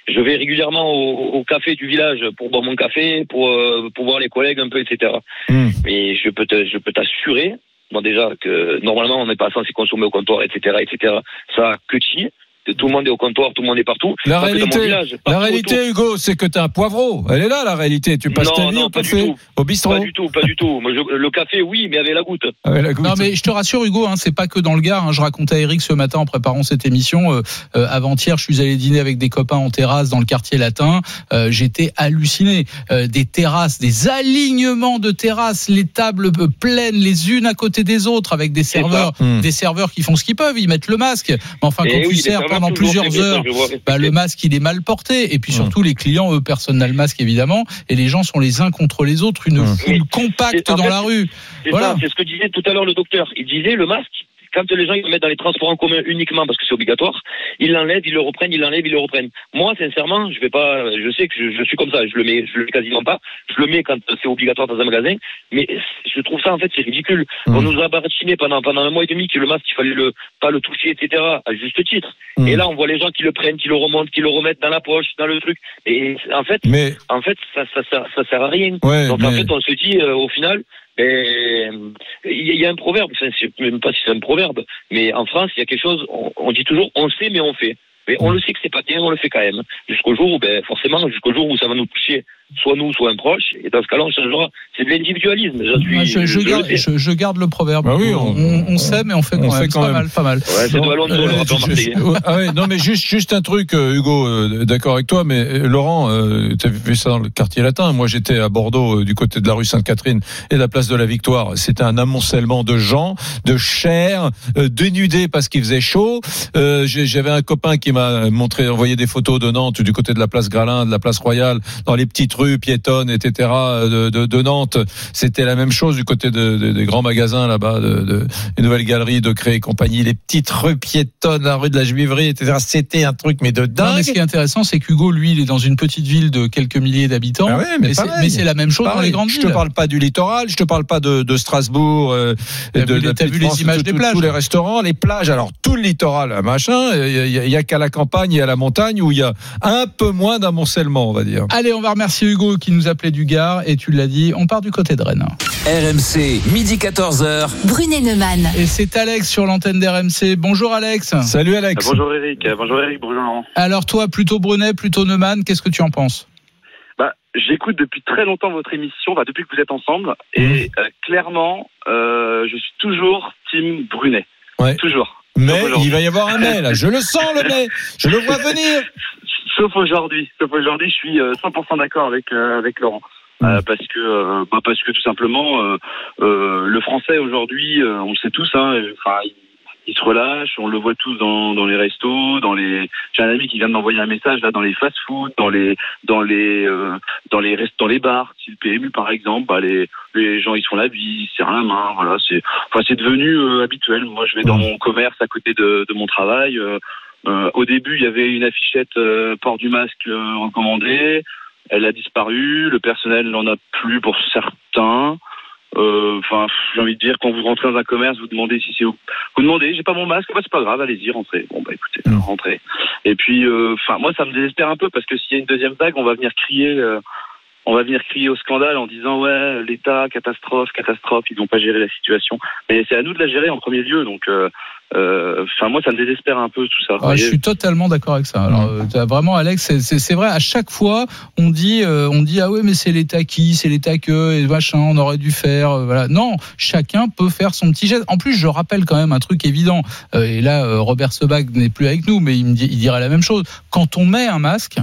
Je vais régulièrement au, au café du village pour boire mon café, pour, euh, pour voir les collègues un peu, etc. Hmm. Mais je peux te, je peux t'assurer, bon, déjà, que normalement, on n'est pas censé consommer au comptoir, etc., etc. Ça, que chi. Tout le monde est au comptoir, tout le monde est partout. La réalité, village, la Hugo, c'est que t'es un poivreau. Elle est là, la réalité. Tu passes Non, ta vie non, au café, au bistrot. Pas du tout, pas du tout. Moi, je- le café, oui, mais avec la goutte. Avec la goutte. Non mais je te rassure Hugo, hein, c'est pas que dans le Gard. hein. Je racontais à Eric ce matin en préparant cette émission. euh, euh, Avant-hier, je suis allé dîner avec des copains en terrasse dans le quartier latin. Euh, J'étais halluciné. Euh, des terrasses, des alignements de terrasses, les tables pleines les unes à côté des autres avec des serveurs. Hmm. des serveurs qui font ce qu'ils peuvent. Ils mettent le masque. Mais enfin, Et quand oui, tu les sers pendant plusieurs heures, bah, le masque il est mal porté. Et puis Hmm. surtout les clients, eux, personne n'a le masque évidemment. Et les gens sont les uns contre les autres, une Hmm. foule compacte dans fait, la rue. Voilà. ça, c'est ce que disait tout à l'heure le docteur. Il disait le masque, quand les gens ils le mettent dans les transports en commun uniquement parce que c'est obligatoire, ils l'enlèvent, ils le reprennent, ils l'enlèvent, ils le reprennent. Moi, sincèrement, je vais pas, je sais que je, je suis comme ça, je le mets, je le mets quasiment pas. Je le mets quand c'est obligatoire dans un magasin, mais je trouve ça en fait c'est ridicule. On nous a baratiné pendant pendant un mois et demi que le masque il fallait le pas le toucher, etc. À juste titre. Mm. Et là, on voit les gens qui le prennent, qui le remontent, qui le remettent dans la poche, dans le truc. Et en fait, Mais, en fait, ça ça ça, ça sert à rien. ouais, Donc en fait, on se dit euh, au final, ben, il y, a- un proverbe, enfin, je sais même pas si c'est un proverbe, mais en France, il y a quelque chose, on, on dit toujours, on sait mais on fait. Mais on le sait que c'est pas bien, on le fait quand même. Jusqu'au jour où, ben, forcément, jusqu'au jour où ça va nous toucher, soit nous, soit un proche, et dans ce cas-là, on changera. C'est de l'individualisme. J'en suis, Ah, je, je je je- je garde le proverbe. Bah oui, on, on- on sait, mais on fait on quand fait même. quand C'est pas même. mal, pas mal. Ouais, c'est Euh, le rappeur je- marseillais. je- ah ouais, non, mais juste, juste un truc, euh, Hugo, euh, d'accord avec toi, mais euh, Laurent, tu as vu ça dans le quartier latin? Moi, j'étais à Bordeaux, euh, du côté de la rue Sainte-Catherine et de la place de la Victoire. C'était un amoncellement de gens, de chair, euh, dénudés parce qu'il faisait chaud. Euh, J'avais un copain qui m'a montré, envoyé des photos de Nantes, du côté de la place Gralin, de la place Royale, dans les petites rues piétonnes, etc. de, de, de Nantes. C'était la même chose du côté de, de- des grands magasins là-bas, de, de, des nouvelles galeries de Cré et compagnie, les petites rues piétonnes, la rue de la Juiverie, etc. C'était un truc mais de Non, dingue. mais ce qui est intéressant, c'est qu'Hugo, lui, il est dans une petite ville de quelques milliers d'habitants. Ah ouais, mais mais c'est- la même chose dans les grandes je villes. te parle pas du littoral, je te parle pas de, Strasbourg, euh, de, vu de petite vu les images tout- des plages tous les restaurants, les plages, alors tout le littoral, machin, il y, a- il y a qu'à la campagne et à la montagne où il y a un peu moins d'amoncellement, on va dire. Allez, on va remercier Hugo qui nous appelait du Gard et tu l'as dit, on part du côté de Rennes. RMC, midi 14h. Brunet Neumann. Et c'est Alex sur l'antenne d'RMC. Bonjour Alex. Salut Alex. Bonjour Eric, Euh, bonjour Eric, bonjour Laurent. Alors toi, plutôt Brunet, plutôt Neumann, qu'est-ce que tu en penses? Bah, j'écoute depuis très longtemps votre émission, bah, depuis que vous êtes ensemble, et euh, clairement, euh, je suis toujours Team Brunet. Ouais. Toujours. Mais il va y avoir un mais là, je le sens le mais, je le vois venir. Sauf aujourd'hui. Sauf aujourd'hui, je suis euh, 100% d'accord avec euh, avec Laurent. Euh, parce que euh, bah, parce que tout simplement euh, euh, le français aujourd'hui euh, on le sait tous hein euh, enfin il, il se relâche on le voit tous dans, dans les restos dans les j'ai un ami qui vient de m'envoyer un message là dans les fast food dans les dans les euh, dans les rest- dans les bars style PMU par exemple bah, les les gens ils se font la bise ils se serrent la main voilà c'est enfin c'est devenu euh, habituel moi je vais dans mon commerce à côté de, de mon travail euh, au début, il y avait une affichette euh, port du masque euh, recommandé. Elle a disparu. Le personnel n'en a plus pour certains. Euh, Enfin, j'ai envie de dire, quand vous rentrez dans un commerce, vous demandez si c'est vous demandez, j'ai pas mon masque, bah, c'est pas grave, allez-y, rentrez. Bon bah écoutez, rentrez. Et puis, euh, enfin, moi ça me désespère un peu parce que s'il y a une deuxième vague, on va venir crier. euh, on va venir crier au scandale en disant ouais l'État catastrophe catastrophe ils n'ont pas géré la situation mais c'est à nous de la gérer en premier lieu donc euh, enfin moi ça me désespère un peu tout ça. Ah, Je suis totalement d'accord avec ça. Alors, euh, vraiment, Alex, c'est- vrai. À chaque fois, on dit, euh, on dit, ah oui, mais c'est l'État qui, c'est l'État que, et machin, on aurait dû faire. euh, voilà. Non, chacun peut faire son petit geste. En plus, je rappelle quand même un truc évident. Euh, et là, euh, Robert Sebag n'est plus avec nous, mais il me dit, il dirait la même chose. Quand on met un masque,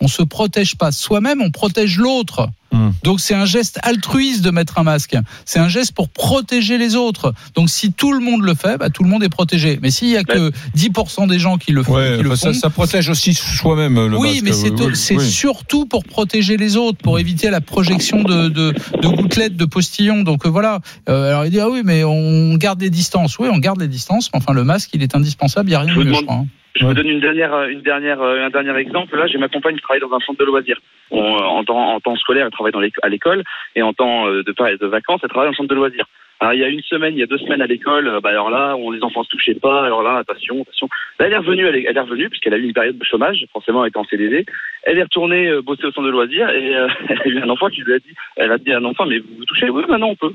on se protège pas soi-même, on protège l'autre. Hmm. Donc c'est un geste altruiste de mettre un masque. C'est un geste pour protéger les autres. Donc si tout le monde le fait, bah, tout le monde est protégé. Mais s'il y a que 10% des gens qui le font, Ouais, qui le ça, font, ça protège aussi soi-même le oui, masque. mais c'est Oui, c'est oui. surtout pour protéger les autres, pour éviter la projection de, de, de gouttelettes, de postillons. Donc euh, voilà. Euh, alors il dit ah oui, mais on garde les distances. Oui, on garde les distances. Mais enfin, le masque, il est indispensable. Il n'y a rien de mieux, je demande- crois. hein. Je vous donne une dernière, euh, une dernière, euh, un dernier exemple. Là, j'ai ma compagne qui travaille dans un centre de loisirs. On, euh, en, temps, en temps scolaire, elle travaille dans à l'école, et en temps de, de vacances, elle travaille dans un centre de loisirs. Alors, il y a une semaine, il y a deux semaines à l'école, bah, alors là, on, les enfants se touchaient pas, alors là, attention, attention. Là, elle est revenue, elle est, elle est revenue, puisqu'elle a eu une période de chômage, forcément, elle était en CDD. Elle est retournée euh, bosser au centre de loisirs, et euh, elle a eu un enfant qui lui a dit, elle a dit à un enfant, mais vous vous touchez? Oui, maintenant, on peut.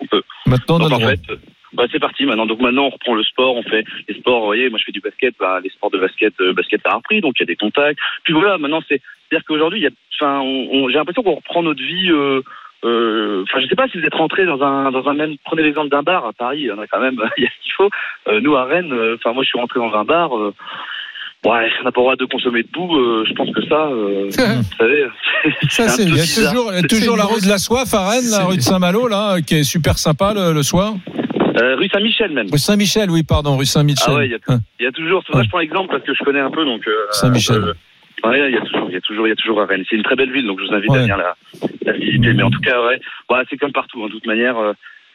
On peut. Maintenant, on a Donc le en fait, bah, c'est parti maintenant. Donc maintenant, on reprend le sport, on fait les sports. Vous voyez, moi je fais du basket, bah, les sports de basket, euh, basket a repris, donc il y a des contacts. Puis voilà, maintenant c'est, c'est-à-dire qu'aujourd'hui, il y a, enfin, on, on- j'ai l'impression qu'on reprend notre vie. euh, euh, Enfin, je sais pas si vous êtes rentré dans un dans un même. Prenez l'exemple d'un bar à Paris, il y en a quand même, il y a ce qu'il faut. Euh, nous à Rennes, euh, enfin moi je suis rentré dans un bar. euh, Ouais, on n'a pas le droit de consommer debout. euh, je pense que ça, euh, vous savez, Ça, c'est- Il y a toujours, il y a C'est- toujours la rue de la soif à Rennes, la rue de Saint-Malo, là, qui est super sympa le, le soir. Euh, rue Saint-Michel même. Rue Saint-Michel, oui, pardon, rue Saint-Michel. Ah ouais, il y a, Hein. il y a toujours. Ça je prends l'exemple parce que je connais un peu donc. euh, Saint-Michel. euh, ouais, il y a toujours, il y a toujours, il y a toujours à Rennes. C'est une très belle ville donc je vous invite Ouais. à venir la, la visiter. Mais en tout cas, ouais, ouais, c'est comme partout hein, de toute manière.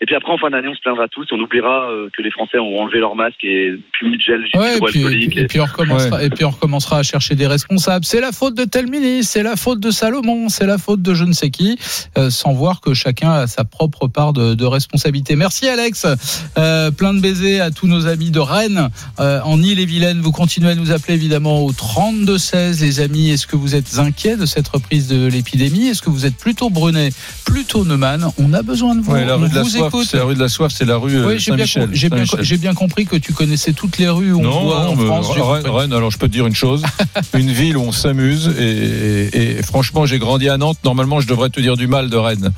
Et puis après en fin d'année, on se plaindra tous, on oubliera euh, que les Français ont enlevé leur masque et plus de gel Ouais, et puis, et puis on recommencera, et puis on recommencera à chercher des responsables. C'est la faute de tel ministre, c'est la faute de Salomon, c'est la faute de je ne sais qui, euh, sans voir que chacun a sa propre part de, de responsabilité. Merci Alex. Euh, plein de baisers à tous nos amis de Rennes, euh, en Ille-et-Vilaine. Vous continuez à nous appeler évidemment au 32 16, les amis. Est-ce que vous êtes inquiets de cette reprise de l'épidémie? Est-ce que vous êtes plutôt Brunet, plutôt Neumann? On a besoin de vous. Ouais, la on rue de la vous soif, écoute. c'est la rue de la soif, c'est la rue euh, Oui, j'ai bien, j'ai bien, compris que tu connaissais toutes les rues où on Non, voit en mais France. Rennes. Rennes, alors je peux te dire une chose, une ville où on s'amuse et, et- et franchement j'ai grandi à Nantes, normalement je devrais te dire du mal de Rennes,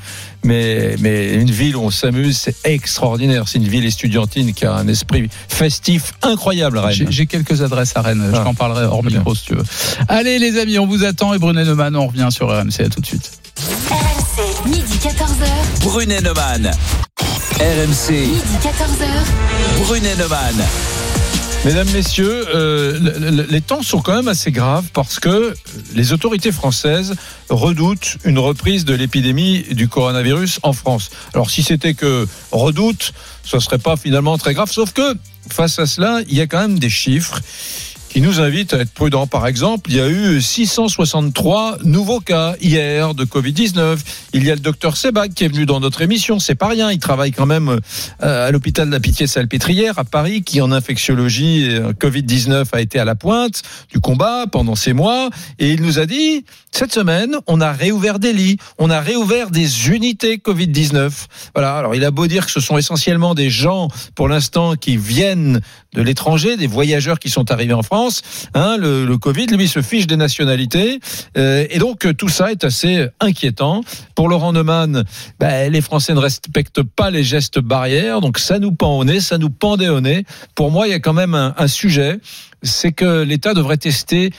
mais, mais une ville où on s'amuse c'est extraordinaire, c'est une ville estudiantine qui a un esprit festif incroyable J'ai Rennes. j'ai quelques adresses à Rennes, je Ah. t'en parlerai hors micro si tu veux. Allez les amis, on vous attend et Brunet Neumann, on revient sur RMC, à tout de suite. Midi 14h. Brunet Neumann. RMC, Midi 14h. Brunet Neumann. Mesdames, Messieurs, euh, le- le- les temps sont quand même assez graves parce que les autorités françaises redoutent une reprise de l'épidémie du coronavirus en France. Alors si c'était que redoute, ce serait pas finalement très grave, sauf que face à cela, il y a quand même des chiffres qui nous invitent à être prudents. Par exemple, il y a eu 663 nouveaux cas hier de Covid-19. Il y a le docteur Sebag qui est venu dans notre émission. C'est pas rien. Il travaille quand même euh, à l'hôpital de la Pitié-Salpêtrière à Paris, qui en infectiologie euh, Covid-19 a été à la pointe du combat pendant ces mois. Et il nous a dit, cette semaine, on a réouvert des lits, on a réouvert des unités Covid-19. Voilà. Alors, il a beau dire que ce sont essentiellement des gens, pour l'instant, qui viennent de l'étranger, des voyageurs qui sont arrivés en France. Hein, le, le Covid, lui, se fiche des nationalités. Euh, et donc, tout ça est assez inquiétant. Pour Laurent Neumann, ben, les Français ne respectent pas les gestes barrières. Donc, ça nous pend au nez, ça nous pendait au nez. Pour moi, il y a quand même un, un sujet. C'est que l'État devrait tester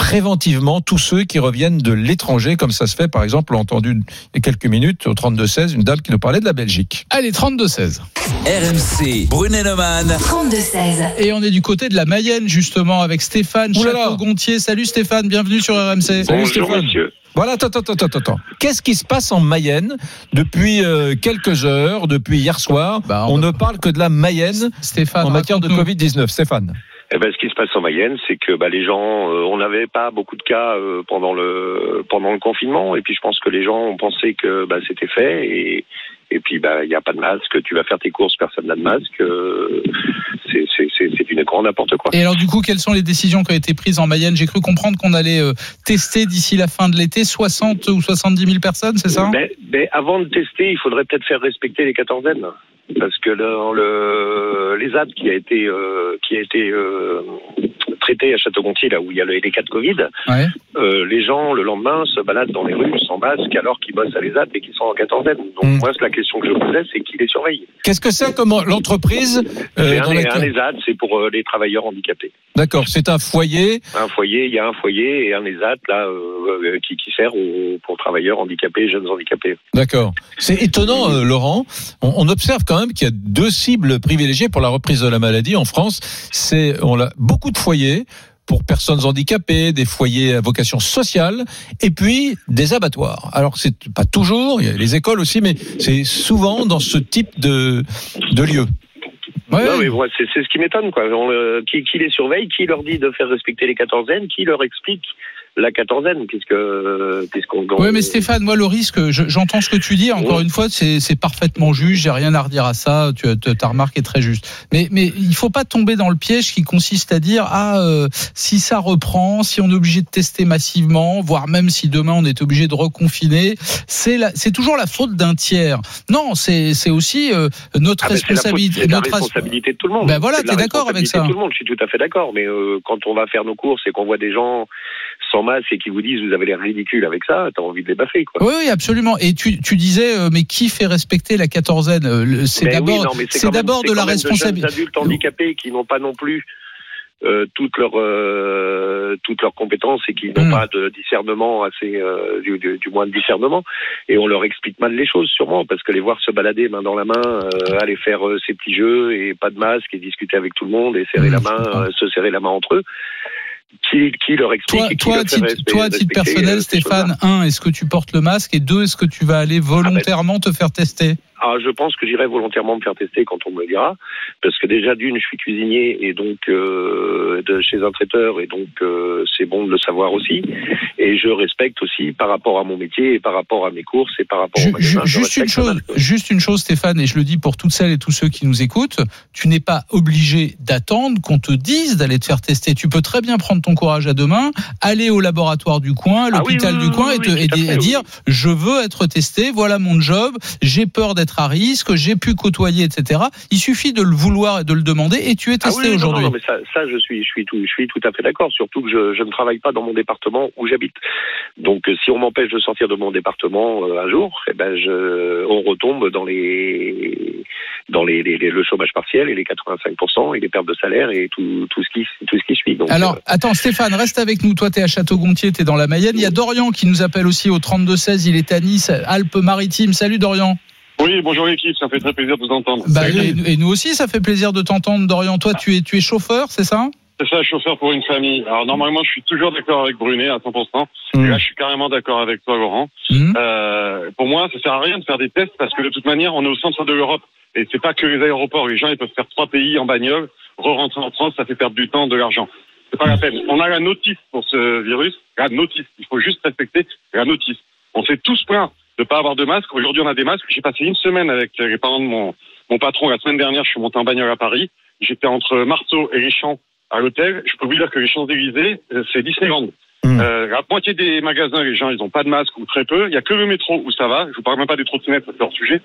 préventivement tous ceux qui reviennent de l'étranger, comme ça se fait, par exemple, on a entendu il y a quelques minutes au 32-16, une dame qui nous parlait de la Belgique. Allez, 32-16. RMC, Brunet-Neumann. 32-16. Et on est du côté de la Mayenne, justement, avec Stéphane. Château-Gontier. Salut Stéphane, bienvenue sur RMC. Salut, Bonjour, Stéphane. monsieur. Voilà, attends, attends, attends, attends. Qu'est-ce qui se passe en Mayenne depuis euh, quelques heures, depuis hier soir? Bah, On on ne parle que de la Mayenne Stéphane, en matière de raconte-nous. Covid-19. Stéphane. Eh ben, ce qui se passe en Mayenne, c'est que bah, les gens, euh, on n'avait pas beaucoup de cas euh, pendant le pendant le confinement, et puis je pense que les gens ont pensé que bah, c'était fait, et et puis bah il n'y a pas de masque. Tu vas faire tes courses, personne n'a de masque. euh, c'est c'est c'est c'est une grande n'importe quoi. Et alors du coup, quelles sont les décisions qui ont été prises en Mayenne? J'ai cru comprendre qu'on allait euh, tester d'ici la fin de l'été 60 ou 70 000 personnes, c'est ça? Mais, mais avant de tester, il faudrait peut-être faire respecter les quatorzaines. Parce que le, le, les ZAD qui a été, euh, qui a été euh, traité à Château-Gontier, là où il y a le- les cas de Covid, Ouais. euh, les gens, le lendemain, se baladent dans les rues sans masque alors qu'ils bossent à l'ESAT et qu'ils sont en quatorzaine. Donc, Mm. moi, la question que je posais, c'est qui les surveille? Qu'est-ce que c'est comme l'entreprise euh, dans un, laquelle- un c'est pour euh, les travailleurs handicapés. D'accord, c'est un foyer. Un foyer, il y a un foyer et un ESAT, là, euh, euh, qui, qui sert aux, pour travailleurs handicapés, jeunes handicapés. D'accord. C'est étonnant, euh, Laurent. On, on observe quand même qu'il y a deux cibles privilégiées pour la reprise de la maladie en France. C'est on a beaucoup de foyers pour personnes handicapées, des foyers à vocation sociale, et puis des abattoirs. Alors c'est pas toujours, il y a les écoles aussi, mais c'est souvent dans ce type de de lieu. Ouais. Non, mais c'est ce qui m'étonne, quoi. Qui, qui les surveille, qui leur dit de faire respecter les quatorzaines, qui leur explique la quatorzaine, puisque euh, puisqu'on. Oui, mais Stéphane, moi, le risque, je- j'entends ce que tu dis. Encore une fois, c'est parfaitement juste. J'ai rien à redire à ça. Tu, ta remarque est très juste. Mais, mais il faut pas tomber dans le piège qui consiste à dire ah euh, si ça reprend, si on est obligé de tester massivement, voire même si demain on est obligé de reconfiner, c'est la- c'est toujours la faute d'un tiers. Non, c'est c'est aussi euh, notre Ah, responsabilité. C'est la notre responsabilité de tout le monde. Ben voilà, t'es d'accord avec ça. de Tout le monde, je suis tout à fait d'accord. Mais euh, quand on va faire nos courses et qu'on voit des gens sans masque et qui vous disent vous avez l'air ridicule avec ça, t'as envie de les baffer, quoi. Oui, oui, absolument. Et tu, tu disais, euh, mais qui fait respecter la quatorzaine C'est oui, d'abord, c'est d'abord de la responsabilité. adultes handicapés qui n'ont pas non plus euh, toutes leurs euh, toutes leurs compétences et qui n'ont Hmm. pas de discernement assez euh, du, du, du moins de discernement et on leur explique mal les choses sûrement parce que les voir se balader main dans la main aller faire ces petits jeux et pas de masque et discuter avec tout le monde et serrer Hmm, la main se serrer la main entre eux qui, qui leur explique Toi, qui toi, leur titre, respect- toi, à titre respecter, personnel, Stéphane, un, est-ce que tu portes le masque Et deux, est-ce que tu vas aller volontairement te faire tester Ah, je pense que j'irai volontairement me faire tester quand on me le dira, parce que déjà d'une, je suis cuisinier et donc euh, de chez un traiteur et donc euh, c'est bon de le savoir aussi. Et je respecte aussi par rapport à mon métier et par rapport à mes courses et par rapport au magasin. je Juste une chose, juste une chose, Stéphane, et je le dis pour toutes celles et tous ceux qui nous écoutent, tu n'es pas obligé d'attendre qu'on te dise d'aller te faire tester. Tu peux très bien prendre ton courage à deux mains, aller au laboratoire du coin, à Ah oui, l'hôpital oui, du coin, et, te- et fait, et dire je veux être testé, voilà mon job, j'ai peur d'être à risque, j'ai pu côtoyer, etc. Il suffit de le vouloir et de le demander, et tu es Ah testé aujourd'hui. Non, non, mais ça, ça, je suis, je suis tout, je suis tout à fait d'accord. Surtout que je, je ne travaille pas dans mon département où j'habite. Donc, euh, si on m'empêche de sortir de mon département euh, un jour, eh ben, je, on retombe dans les, dans les, les- les- le chômage partiel et les 85% et les pertes de salaire et tout, tout ce qui, tout ce qui suit. Donc, Alors, euh, attends, Stéphane, reste avec nous. Toi, tu es à Château-Gontier, tu es dans la Mayenne. Il y a Dorian qui nous appelle aussi au 32-16. Il est à Nice, Alpes-Maritimes. Salut Dorian. Oui, bonjour l'équipe, ça fait très plaisir de vous entendre. Bah, et, et nous aussi, ça fait plaisir de t'entendre, Dorian. Toi, tu es, tu es chauffeur, c'est ça? C'est ça, chauffeur pour une famille. Alors normalement, je suis toujours d'accord avec Brunet à 100%. Mm. Et là, je suis carrément d'accord avec toi, Laurent. Mhm. Euh, pour moi, ça sert à rien de faire des tests parce que de toute manière, on est au centre de l'Europe. Et c'est pas que les aéroports. Les gens, ils peuvent faire trois pays en bagnole, re-rentrer en France, ça fait perdre du temps, de l'argent. C'est pas la peine. On a la notice pour ce virus. La notice. Il faut juste respecter la notice. On s'est tous plaints de pas avoir de masque. Aujourd'hui, on a des masques. J'ai passé une semaine avec les parents de mon, mon patron. La semaine dernière, je suis monté en bagnole à Paris. J'étais entre Marceau et les Champs à l'hôtel. Je peux vous dire que les Champs-Élysées, euh, c'est Disneyland. Mm. Euh, la moitié des magasins, les gens, ils ont pas de masque ou très peu. Il y a que le métro où ça va. Je vous parle même pas des trottinettes, c'est leur sujet,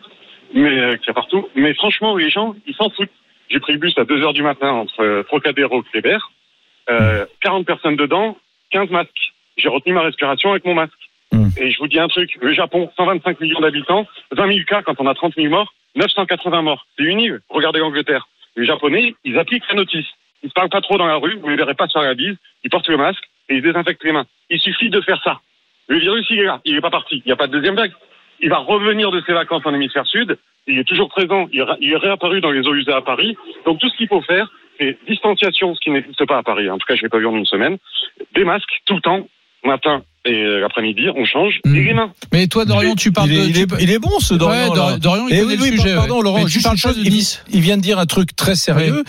mais euh, qu'il y a partout. Mais franchement, les gens, ils s'en foutent. J'ai pris le bus à 2 heures du matin entre euh, Trocadéro et Kléber. Euh, 40 personnes dedans, 15 masques. J'ai retenu ma respiration avec mon masque. Mm. Et je vous dis un truc, le Japon, 125 millions d'habitants, 20 000 cas quand on a 30 000 morts, 980 morts. C'est une île. Regardez l'Angleterre. Les Japonais, ils appliquent la notice. Ils se parlent pas trop dans la rue, vous les verrez pas sur la bise, ils portent le masque et ils désinfectent les mains. Il suffit de faire ça. Le virus, il est là, il est pas parti. Il n'y a pas de deuxième vague. Il va revenir de ses vacances en hémisphère sud. Il est toujours présent. Il est réapparu dans les eaux usées à Paris. Donc tout ce qu'il faut faire, c'est distanciation, ce qui n'existe pas à Paris. En tout cas, je l'ai pas vu en une semaine. Des masques tout le temps, matin et euh, l'après-midi, on change. Mm. Et les mains. Mais toi, Dorian, tu parles il, est, de. il, est, pa- il est bon ce Dorian. Ouais, là. Dor- Dorian, il Eh oui, le oui, sujet. Pardon, ouais. Laurent, juste une chose. de Il, Nice. il vient de dire un truc très sérieux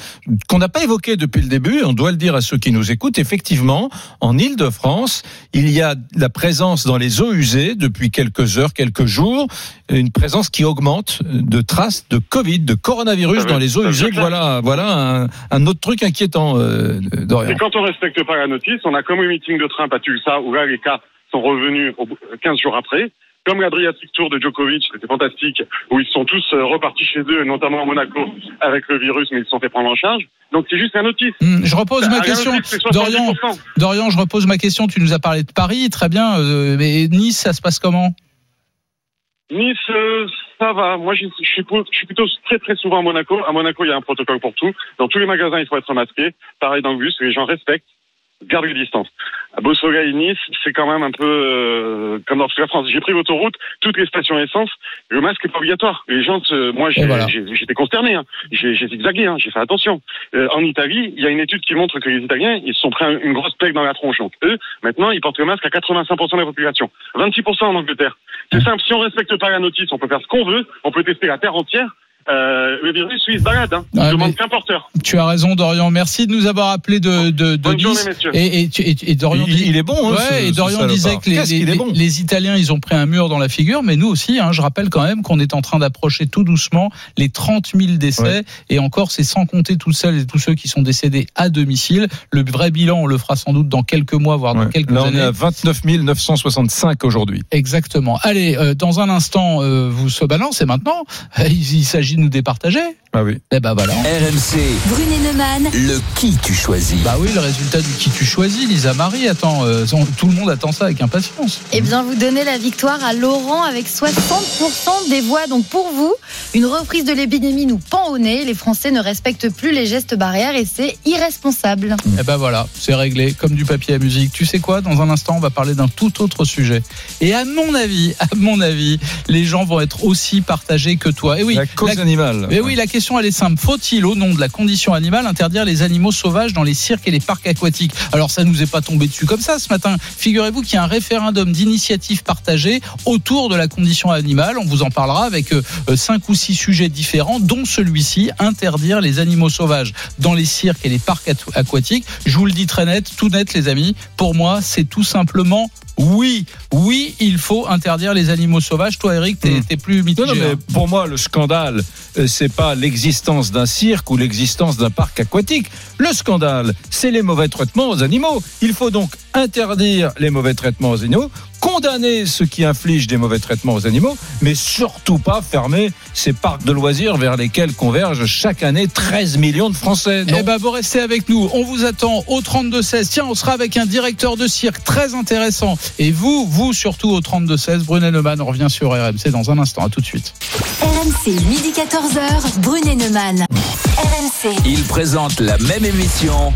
qu'on n'a pas évoqué depuis le début. On doit le dire à ceux qui nous écoutent. Effectivement, en Île-de-France, il y a la présence dans les eaux usées depuis quelques heures, quelques jours, une présence qui augmente de traces de Covid, de coronavirus dans les eaux usées. Voilà, voilà un, un autre truc inquiétant, euh, Dorian. Et quand on respecte pas la notice, on a comme le meeting de Trump à Tulsa, où là, les cas sont revenus au bout- 15 jours après. Comme l'Adriatic Tour de Djokovic, c'était fantastique, où ils sont tous euh, repartis chez eux, notamment à Monaco, avec le virus, mais ils se sont fait prendre en charge. Donc c'est juste la notice. Hmm, Je repose ma question. notice, Dorian, 70%. Dorian, je repose ma question. Tu nous as parlé de Paris, très bien. euh, mais Nice, ça se passe comment? Nice, euh, ça va. Moi, je je suis, je suis plutôt très très souvent à Monaco. À Monaco, il y a un protocole pour tout. Dans tous les magasins, il faut être masqué. Pareil dans le bus, les gens respectent, gardent les distances. À Beau Soleil, Nice, c'est quand même un peu euh, comme dans toute la France. J'ai pris l'autoroute, toutes les stations essence, le masque est pas obligatoire. Les gens, se- moi, Et voilà. j'étais consterné. Hein. J'ai j'ai zigzagué, hein. j'ai fait attention. Euh, en Italie, il y a une étude qui montre que les Italiens, ils se sont pris un- une grosse plaque dans la tronche. Donc eux, maintenant, ils portent le masque à 85% de la population. 26% en Angleterre. C'est simple, si on respecte pas la notice, on peut faire ce qu'on veut, on peut tester la terre entière. Euh, le virus, lui, il se balade. Hein. Il mais- qu'un porteur. Tu as raison, Dorian. Merci de nous avoir appelé de, de, de Bonne journée, Nice. messieurs. Et, et, tu- et- et Dorian, Il, il est bon, hein, Ouais, ce- et Dorian disait que les, les- bon Italiens, ils ont pris un mur dans la figure, mais nous aussi, hein, je rappelle quand même qu'on est en train d'approcher tout doucement les 30 000 décès, Ouais. et encore, c'est sans compter tous celles et tous ceux qui sont décédés à domicile. Le vrai bilan, on le fera sans doute dans quelques mois, voire dans quelques Là, on années. est à 29 965 aujourd'hui. Exactement. Allez, euh, dans un instant, euh, vous se balance, et maintenant, il, il s'agit nous départager. Ah oui. Eh ben voilà. RMC, Brunet Neumann, le qui tu choisis. Bah oui, le résultat du qui tu choisis, Lisa Marie. Attends, euh, tout le monde attend ça avec impatience. Eh bien, vous donnez la victoire à Laurent avec 60% des voix. Donc, pour vous, une reprise de l'épidémie nous pend au nez. Les Français ne respectent plus les gestes barrières et c'est irresponsable. Eh ben voilà, c'est réglé, comme du papier à musique. Tu sais quoi Dans un instant, on va parler d'un tout autre sujet. Et à mon avis, à mon avis, les gens vont être aussi partagés que toi. Et oui, la cause la- animale. mais oui, la question elle est simple. Faut-il, au nom de la condition animale, interdire les animaux sauvages dans les cirques et les parcs aquatiques? Alors ça nous est pas tombé dessus comme ça ce matin. Figurez-vous qu'il y a un référendum d'initiative partagée autour de la condition animale. On vous en parlera avec euh, euh, cinq ou six sujets différents, dont celui-ci interdire les animaux sauvages dans les cirques et les parcs at- aquatiques. Je vous le dis très net, tout net, les amis. Pour moi, c'est tout simplement oui, oui, il faut interdire les animaux sauvages. Toi, Eric, t'es Hmm. plus Non, mitigé. non, mais hein. pour moi, le scandale, euh, c'est pas l'existence d'un cirque ou l'existence d'un parc aquatique. Le scandale, c'est les mauvais traitements aux animaux. Il faut donc interdire les mauvais traitements aux animaux, condamner ceux qui infligent des mauvais traitements aux animaux, mais surtout pas fermer ces parcs de loisirs vers lesquels convergent chaque année 13 millions de Français. Non Eh ben, vous restez avec nous. On vous attend au 32-16. Tiens, on sera avec un directeur de cirque très intéressant. Et vous, vous surtout au 32-16. Brunet Neumann, on revient sur RMC dans un instant. À tout de suite. RMC, midi 14h, Brunet Neumann. RMC, Ils présentent la même émission,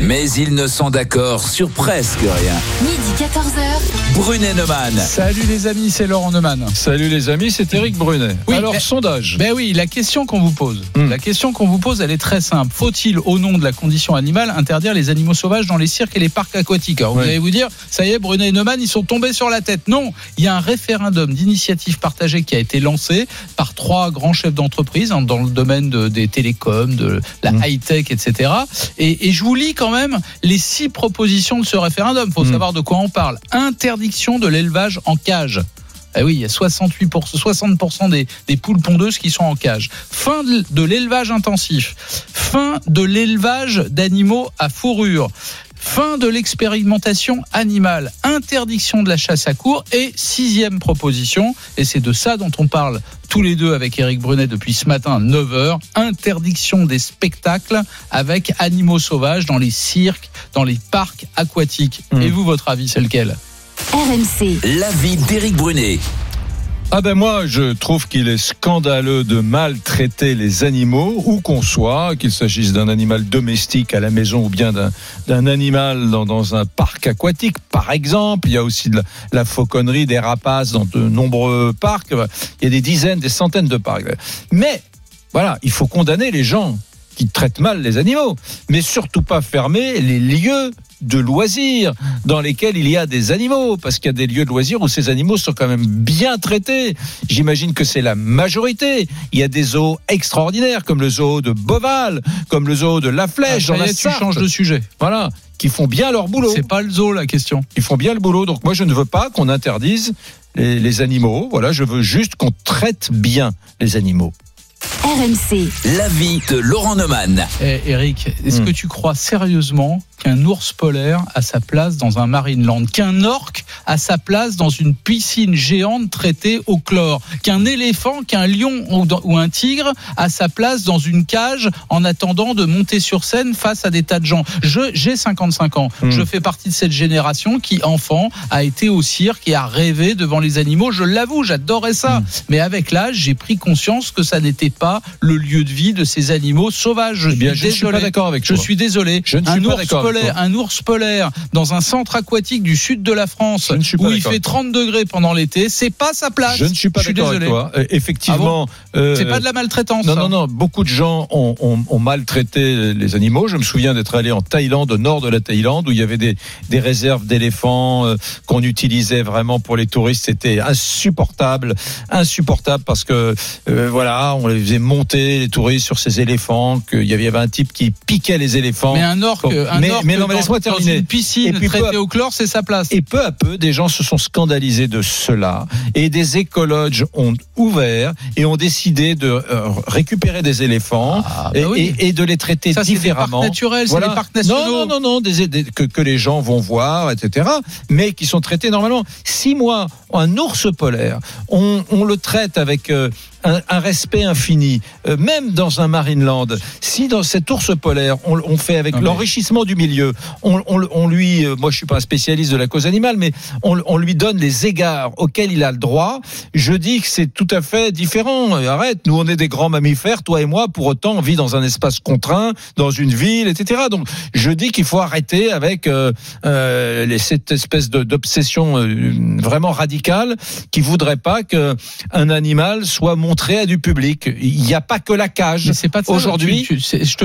Mais ils ne sont d'accord sur presque rien. Midi 14h. Brunet Neumann. Salut les amis, c'est Laurent Neumann. Salut les amis, c'est Eric Brunet. Oui, Alors, mais- sondage. Ben oui, la question qu'on vous pose, Hmm. la question qu'on vous pose, elle est très simple. Faut-il, au nom de la condition animale, interdire les animaux sauvages dans les cirques et les parcs aquatiques Alors, Vous allez vous dire, ça y est, Brunet et Neumann, ils sont tombés sur la tête. Non, il y a un référendum d'initiative partagée qui a été lancé par trois grands chefs d'entreprise hein, dans le domaine de- des télécoms, de la Hmm. high-tech, etc. Et, et je vous lis quand même les six propositions de ce référendum. Faut Hmm. savoir de quoi on parle. Interdiction de l'élevage en cage. Eh oui, il y a 68%, 60% des, des poules pondeuses qui sont en cage. Fin de, de l'élevage intensif. Fin de l'élevage d'animaux à fourrure. Fin de l'expérimentation animale. Interdiction de la chasse à court. Et sixième proposition, et c'est de ça dont on parle tous les deux avec Eric Brunet depuis ce matin, 9h, interdiction des spectacles avec animaux sauvages dans les cirques, dans les parcs aquatiques. Hmm. Et vous, votre avis, c'est lequel? RMC. L'avis d'Éric Brunet. Ah ben moi, je trouve qu'il est scandaleux de maltraiter les animaux, où qu'on soit, qu'il s'agisse d'un animal domestique à la maison ou bien d'un- animal dans, dans un parc aquatique, par exemple. Il y a aussi de la, la fauconnerie, des rapaces dans de nombreux parcs. Il y a des dizaines, des centaines de parcs. Mais, voilà, il faut condamner les gens qui traitent mal les animaux, mais surtout pas fermer les lieux de loisirs dans lesquels il y a des animaux, parce qu'il y a des lieux de loisirs où ces animaux sont quand même bien traités. J'imagine que c'est la majorité. Il y a des zoos extraordinaires, comme le zoo de Boval, comme le zoo de La Flèche, Ah, dans la tu Sarthe. changes de sujet. Voilà, qui font bien leur boulot. C'est pas le zoo la question. Ils font bien le boulot. Donc moi, je ne veux pas qu'on interdise les, les animaux. Voilà, je veux juste qu'on traite bien les animaux. RMC. L'avis de Laurent Neumann. Eh, Eric, est-ce Hmm. que tu crois sérieusement qu'un ours polaire a sa place dans un Marineland, qu'un orque a sa place dans une piscine géante traitée au chlore, qu'un éléphant, qu'un lion ou, un tigre a sa place dans une cage en attendant de monter sur scène face à des tas de gens Je j'ai 55 ans, Hmm. je fais partie de cette génération qui enfant a été au cirque et a rêvé devant les animaux. Je l'avoue, j'adorais ça, Hmm. mais avec l'âge, j'ai pris conscience que ça n'était pas le lieu de vie de ces animaux sauvages. Je Eh bien, suis je ne suis pas désolé. d'accord avec Je toi. suis désolé. Je ne un suis pas d'accord polaire, un ours polaire dans un centre aquatique du sud de la France où il fait avec toi. 30 degrés pendant l'été, c'est pas sa place. Je ne suis pas d'accord avec toi. Euh, Effectivement, euh, C'est pas de la maltraitance. Non, ça. non, non. Beaucoup de gens ont, ont- ont maltraité les animaux. Je me souviens d'être allé en Thaïlande, au nord de la Thaïlande, où il y avait des, des réserves d'éléphants euh, qu'on utilisait vraiment pour les touristes. C'était insupportable, insupportable parce que euh, voilà, on les faisait monter les touristes sur ces éléphants. Qu'il y avait, il y avait un type qui piquait les éléphants. Mais un orque, Bon, un mais- mais non, mais laisse-moi terminer. une piscine Et puis traitée au chlore, c'est sa place. Et peu à peu, des gens se sont scandalisés de cela. Et des écologes ont ouvert et ont décidé de euh, récupérer des éléphants Ah, bah et, oui. et- et de les traiter Ça, c'est des différemment. parcs naturels, c'est Voilà. des parcs nationaux. Non, non, non, non, des, des- que, que les gens vont voir, etc. Mais qui sont traités normalement. Si moi, un ours polaire, on, on le traite avec euh, un, un respect infini, euh, même dans un Marineland, si dans cet ours polaire, on, on fait avec l'enrichissement du milieu, on, on- on lui, euh, moi je suis pas un spécialiste de la cause animale, mais on, on lui donne les égards auxquels il a le droit, je dis que c'est tout à fait différent. Euh, Arrête, nous on est des grands mammifères, toi et moi, pour autant on vit dans un espace contraint, dans une ville, etc. Donc je dis qu'il faut arrêter avec euh, euh, les- cette espèce d'obsession euh, vraiment radicale qui voudrait pas que un animal soit montré à du public. Il n'y a pas que la cage. Aujourd'hui,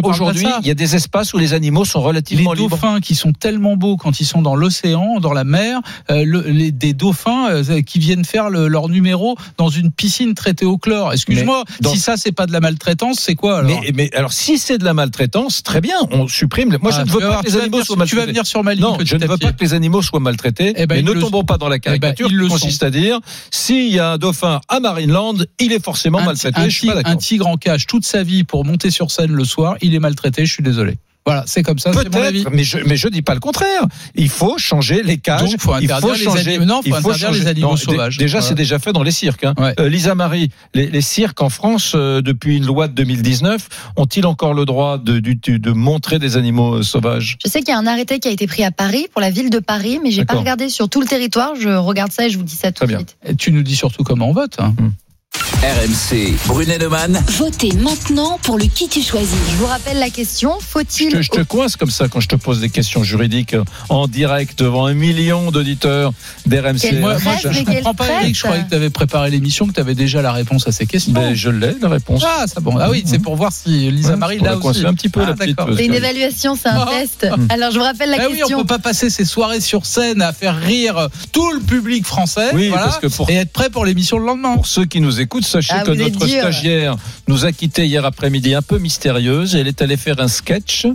Aujourd'hui, il y a des espaces où les animaux sont les relativement libres. dauphins qui sont tellement beaux quand ils sont dans l'océan, dans la mer, euh, le- les, des dauphins euh, qui viennent faire le- leur numéro dans une piscine traitée au chlore. Excuse-moi, dans- si ça c'est pas de la maltraitance, c'est quoi alors Mais, mais alors, si c'est de la maltraitance, très bien, on supprime. Moi, Ah, je ne tu veux pas que les animaux soient sur- Tu vas maltraités. venir sur ma ligne Non, je ne veux pas que les animaux soient maltraités. Eh ben, mais ne le- tombons pas dans la caricature ils le qui consiste sont. à dire s'il y a un dauphin à Marineland, il est forcément un, maltraité. un je suis pas tigre, un tigre en cage toute sa vie pour monter sur scène le soir, il est maltraité, je suis désolé. Voilà, c'est comme ça, c'est mon avis. Peut-être, mais je mais je dis pas le contraire. Il faut changer les cages. Donc, faut il faut les changer. animaux- non, faut il interdire les animaux Non, sauvages. Déjà, Voilà. c'est déjà fait dans les cirques. Hein. Ouais. Euh, Lisa Marie, les, les cirques en France, euh, depuis une loi de 2019, ont-ils encore le droit de, montrer des animaux euh, sauvages? Je sais qu'il y a un arrêté qui a été pris à Paris pour la ville de Paris, mais j'ai pas regardé sur tout le territoire. Je regarde ça et je vous dis ça tout de suite. Et tu nous dis surtout comment on vote. hein. RMC, Brunet-Neumann. Votez maintenant pour le qui tu choisis. Je vous rappelle la question. Je Faut-il te, je te coince comme ça quand je te pose des questions juridiques en direct devant un million d'auditeurs d'RMC. Moi, je, je mais quel comprends pas. Eric. Je croyais que tu avais préparé l'émission, que tu avais déjà la réponse à ces questions. Ben, je l'ai, la réponse. Ah, ça bon. Ah oui, c'est pour voir si Lisa Ouais, Marie la aussi. un petit peu, Ah, C'est une évaluation, c'est un Ah. test. Alors, je vous rappelle la Ah oui, on question. peut pas passer ses soirées sur scène à faire rire tout le public français. Oui, voilà, parce que pour- et être prêt pour l'émission le lendemain. Pour ceux qui nous écoutent, sachez Ah, que notre stagiaire nous a quitté hier après-midi un peu mystérieuse. Elle est allée faire un sketch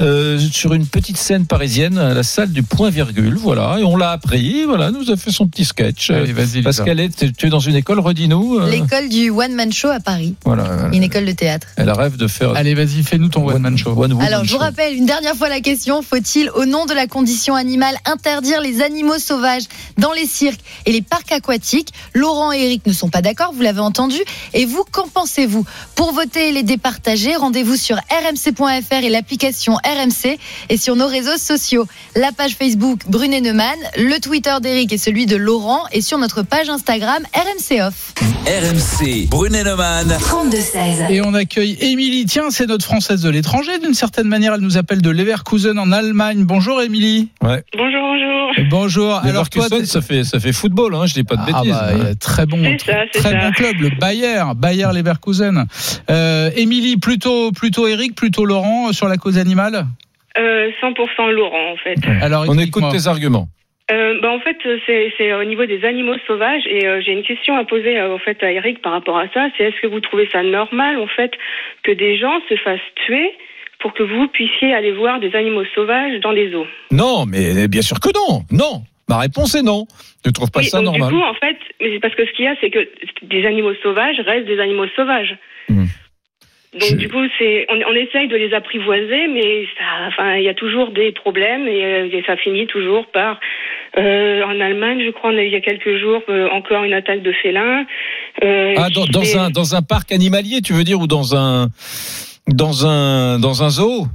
euh, sur une petite scène parisienne à la salle du Point Virgule. Voilà, et on l'a appris. Voilà, nous a fait son petit sketch. Allez, vas-y, parce qu'elle est, tu es dans une école, redis-nous. euh, L'école du One Man Show à Paris, voilà, une école de théâtre. elle rêve de faire. Allez, vas-y, fais-nous ton one man show. One Alors, je vous rappelle une dernière fois la question. Faut-il, au nom de la condition animale, interdire les animaux sauvages dans les cirques et les parcs aquatiques? Laurent et Eric ne sont pas d'accord, vous l'avez entendu. Et vous, qu'en pensez-vous? Pour voter et les départager, rendez-vous sur rmc.fr et l'application RMC et sur nos réseaux sociaux. La page Facebook Brunet Neumann, le Twitter d'Eric et celui de Laurent et sur notre page Instagram RMC Off. RMC, Brunet-Neumann. 32-16. Et on accueille Émilie. Tiens, c'est notre française de l'étranger. D'une certaine manière, elle nous appelle de Leverkusen en Allemagne. Bonjour, Émilie. Ouais. Bonjour, bonjour. Bonjour. Alors, toi, ça fait, ça fait football, hein, je dis pas de Ah bêtises. bah, très bon, C'est ça, c'est très ça. bon club, le Bayer, Bayer Leverkusen. Euh, Émilie, plutôt, plutôt Eric, plutôt Laurent euh, sur la cause animale. Euh, 100% Laurent, en fait. Alors, On écoute tes arguments. Euh, bah, en fait, c'est c'est au niveau des animaux sauvages et euh, j'ai une question à poser euh, en fait à Eric par rapport à ça. C'est est-ce que vous trouvez ça normal en fait que des gens se fassent tuer pour que vous puissiez aller voir des animaux sauvages dans les eaux? Non, mais bien sûr que non. Non. Ma réponse est non. Je ne trouve pas Oui, ça donc normal. du coup, en fait, mais c'est parce que ce qu'il y a, c'est que des animaux sauvages restent des animaux sauvages. Mhm. Donc Je- du coup, c'est on, on essaye de les apprivoiser, mais ça, enfin, il y a toujours des problèmes et, euh, et ça finit toujours par. euh, en Allemagne, je crois, on a eu il y a quelques jours euh, encore une attaque de félins. Euh, Ah, dans, dans un, dans un parc animalier, tu veux dire, ou dans un, dans un, dans un zoo?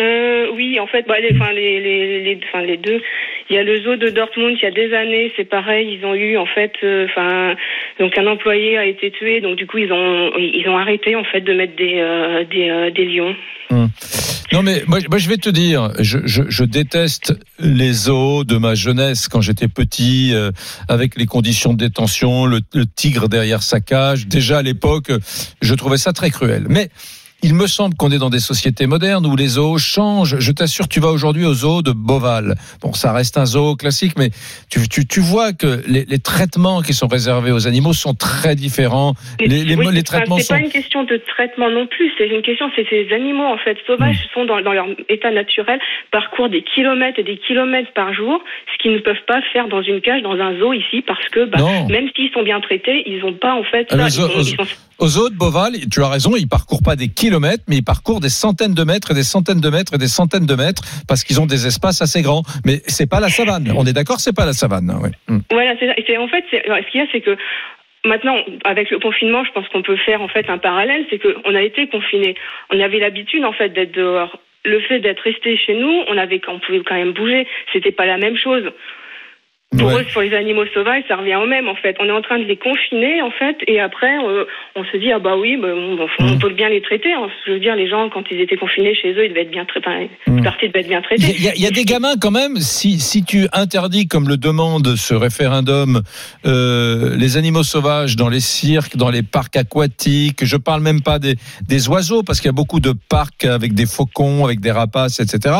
Euh, oui, en fait, bah, les, enfin, les, les, les, enfin, les deux. Il y a le zoo de Dortmund. Il y a des années, c'est pareil. Ils ont eu en fait, euh, donc un employé a été tué. Donc du coup, ils ont, ils ont arrêté en fait de mettre des, euh, des, euh, des lions. Non, mais moi, moi, je vais te dire, je, je, je déteste les zoos de ma jeunesse quand j'étais petit, euh, avec les conditions de détention, le, le tigre derrière sa cage. Déjà à l'époque, je trouvais ça très cruel. Mais il me semble qu'on est dans des sociétés modernes où les zoos changent. Je t'assure, tu vas aujourd'hui au zoo de Beauval. Bon, ça reste un zoo classique, mais tu, tu, tu vois que les, les traitements qui sont réservés aux animaux sont très différents. Les, les, oui, les traitements c'est sont... pas une question de traitement non plus. C'est une question, c'est ces animaux en fait sauvages Hmm. sont dans, dans leur état naturel, parcourent des kilomètres et des kilomètres par jour, ce qu'ils ne peuvent pas faire dans une cage, dans un zoo ici, parce que bah, même s'ils sont bien traités, ils n'ont pas en fait. Ah, ça. le Ils zoo- sont- ils sont- Au zoo de Beauval, tu as raison, ils parcourent pas des kilomètres, mais ils parcourent des centaines de mètres et des centaines de mètres et des centaines de mètres parce qu'ils ont des espaces assez grands. Mais c'est pas la savane. On est d'accord, c'est pas la savane. ouais. Mm. Voilà, c'est en fait, ce qu'il y a, c'est que maintenant, avec le confinement, je pense qu'on peut faire en fait un parallèle, c'est qu'on a été confinés. On avait l'habitude en fait d'être dehors. Le fait d'être resté chez nous, on avait, on pouvait quand même bouger. C'était pas la même chose. Pour Ouais. eux, pour les animaux sauvages, ça revient au même en fait. On est en train de les confiner en fait, et après, euh, on se dit ah bah oui, bah, on, on Mm. peut bien les traiter. hein. Je veux dire, les gens quand ils étaient confinés chez eux, ils devaient être bien traités. Mm. une partie devait être bien Il traitée. y, a- il y a- il y a des gamins quand même. Si, si tu interdis, comme le demande ce référendum, euh, les animaux sauvages dans les cirques, dans les parcs aquatiques, je parle même pas des, des oiseaux parce qu'il y a beaucoup de parcs avec des faucons, avec des rapaces, etc.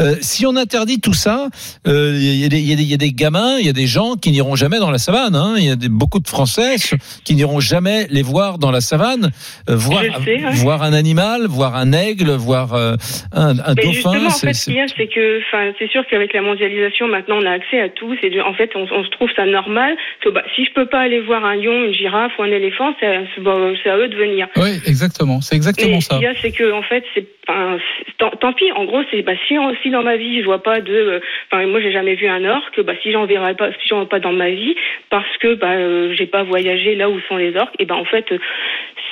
Euh, si on interdit tout ça, il y, a des- il y a des- il gamins, il y a des gens qui n'iront jamais dans la savane. hein. Il y a des, beaucoup de Français qui n'iront jamais les voir dans la savane, euh, voir, sais, ouais. voir un animal, voir un aigle, voir euh, un, un Mais dauphin. justement, en c'est- fait, ce c'est- qu'il y a, c'est que, enfin, c'est sûr qu'avec la mondialisation, maintenant, on a accès à tout. C'est, en fait, on, on se trouve ça normal. Que, bah, si je peux pas aller voir un lion, une girafe ou un éléphant, c'est, c'est, bon, c'est à eux de venir. Oui, exactement. C'est exactement Mais ça. ce qu'il y a, c'est que, en fait, c'est, enfin, tant, tant pis. En gros, c'est, bah, si, si dans ma vie, je vois pas de, euh, moi, j'ai jamais vu un orque, bah, si j'en verrai pas, vois pas dans ma vie, parce que, bah, euh, j'ai pas voyagé là où sont les orques, et ben, en fait, euh,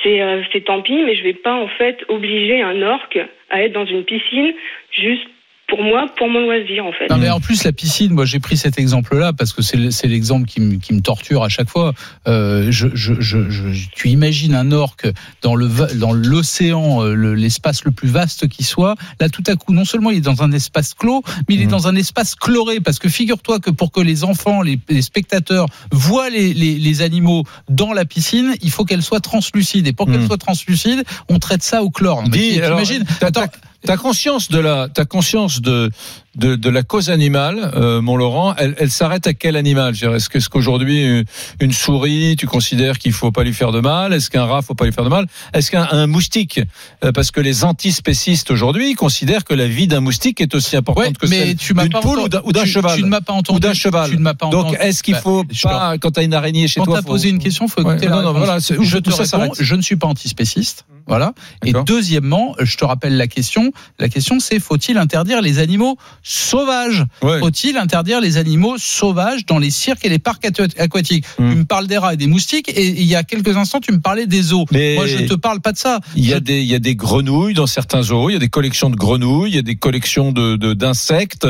c'est, euh, c'est tant pis, mais je vais pas, en fait, obliger un orque à être dans une piscine juste pour moi, pour mon loisir en fait. Non mais en plus la piscine, moi j'ai pris cet exemple-là parce que c'est le- c'est l'exemple qui, me- qui me torture à chaque fois. Euh, je, je, je, je- tu imagines un orque dans le dans l'océan, euh, le- l'espace le plus vaste qui soit. Là tout à coup, non seulement il est dans un espace clos, mais il est dans un espace chloré parce que figure-toi que pour que les enfants, les, les spectateurs voient les, les, les animaux dans la piscine, il faut qu'elle soit translucide et pour qu'elle Mm. soit translucide, on traite ça au chlore. Mais Dis, tu- alors, t'imagines t'as- t'as- T'as conscience de la, t'as conscience de, de, de la cause animale, euh, mon Laurent. Elle, elle s'arrête à quel animal? Est-ce que- est-ce qu'aujourd'hui une, une souris, tu considères qu'il faut pas lui faire de mal? Est-ce qu'un rat, faut pas lui faire de mal? Est-ce qu'un un moustique? Euh, Parce que les antispécistes aujourd'hui considèrent que la vie d'un moustique est aussi importante Ouais, que celle d'une poule ou d'un- ou d'un tu- cheval. Tu ne m'as pas entendu. ou d'un cheval. Tu ne m'as pas Donc, est-ce qu'il Bah, faut je pas, quand t'as une araignée chez Quand toi, tu as faut- posé une question, faut écouter Ouais, la non, non, réponse. voilà, je te réponds, je ne suis pas antispéciste. Voilà. Et deuxièmement, je te rappelle la question. La question, c'est faut-il interdire les animaux sauvages? Ouais. Faut-il interdire les animaux sauvages dans les cirques et les parcs aqua- aquatiques? Hmm. Tu me parles des rats et des moustiques, et il y a quelques instants, tu me parlais des zoos. Mais- Moi, je te parle pas de ça. Il y a Je- des il y a des grenouilles dans certains zoos, il y a des collections de grenouilles, il y a des collections de de- d'insectes.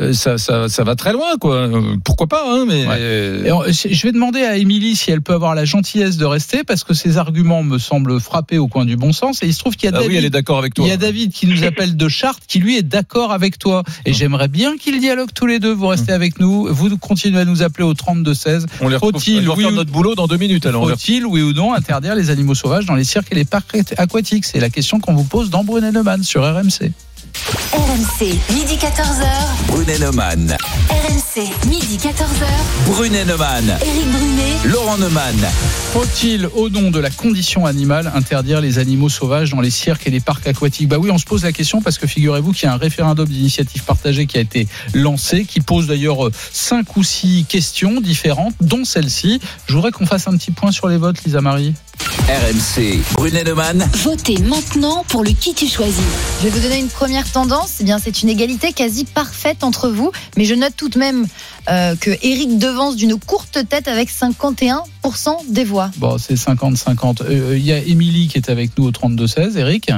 Euh, ça ça ça va très loin quoi. Euh, Pourquoi pas hein, mais Et on- Je vais demander à Émilie si elle peut avoir la gentillesse de rester parce que ses arguments me semblent frapper au coin du bon sens. Et il se trouve qu'il y a Ah David. oui, elle est d'accord avec toi. Il y a David qui nous appelle de Chartres, qui lui est d'accord avec toi. Et j'aimerais bien qu'ils dialoguent tous les deux. Vous restez avec nous. Vous continuez à nous appeler au 32-16. On les Faut-il, oui faire ou- notre boulot dans deux minutes alors. Faut-il, oui ou non, interdire les animaux sauvages dans les cirques et les parcs aquatiques? C'est la question qu'on vous pose dans Brunet Neumann sur RMC. RMC, midi 14h. Brunet Neumann. RMC, midi 14h. Brunet Neumann. Éric Brunet. Laurent Neumann. Faut-il, au nom de la condition animale, interdire les animaux sauvages dans les cirques et les parcs aquatiques? Bah oui, on se pose la question parce que figurez-vous qu'il y a un référendum d'initiative partagée qui a été lancé, qui pose d'ailleurs euh, cinq ou six questions différentes, dont celle-ci. Je voudrais qu'on fasse un petit point sur les votes, Lisa Marie. RMC. Brunet Neumann. Votez maintenant pour le qui tu choisis. Je vais vous donner une première tendance. Eh bien, c'est une égalité quasi parfaite entre vous. Mais je note tout de même euh, que Eric devance d'une courte tête avec 51% des voix. Bon, c'est 50-50. Euh, Il y a Émilie qui est avec nous au 32-16, Eric.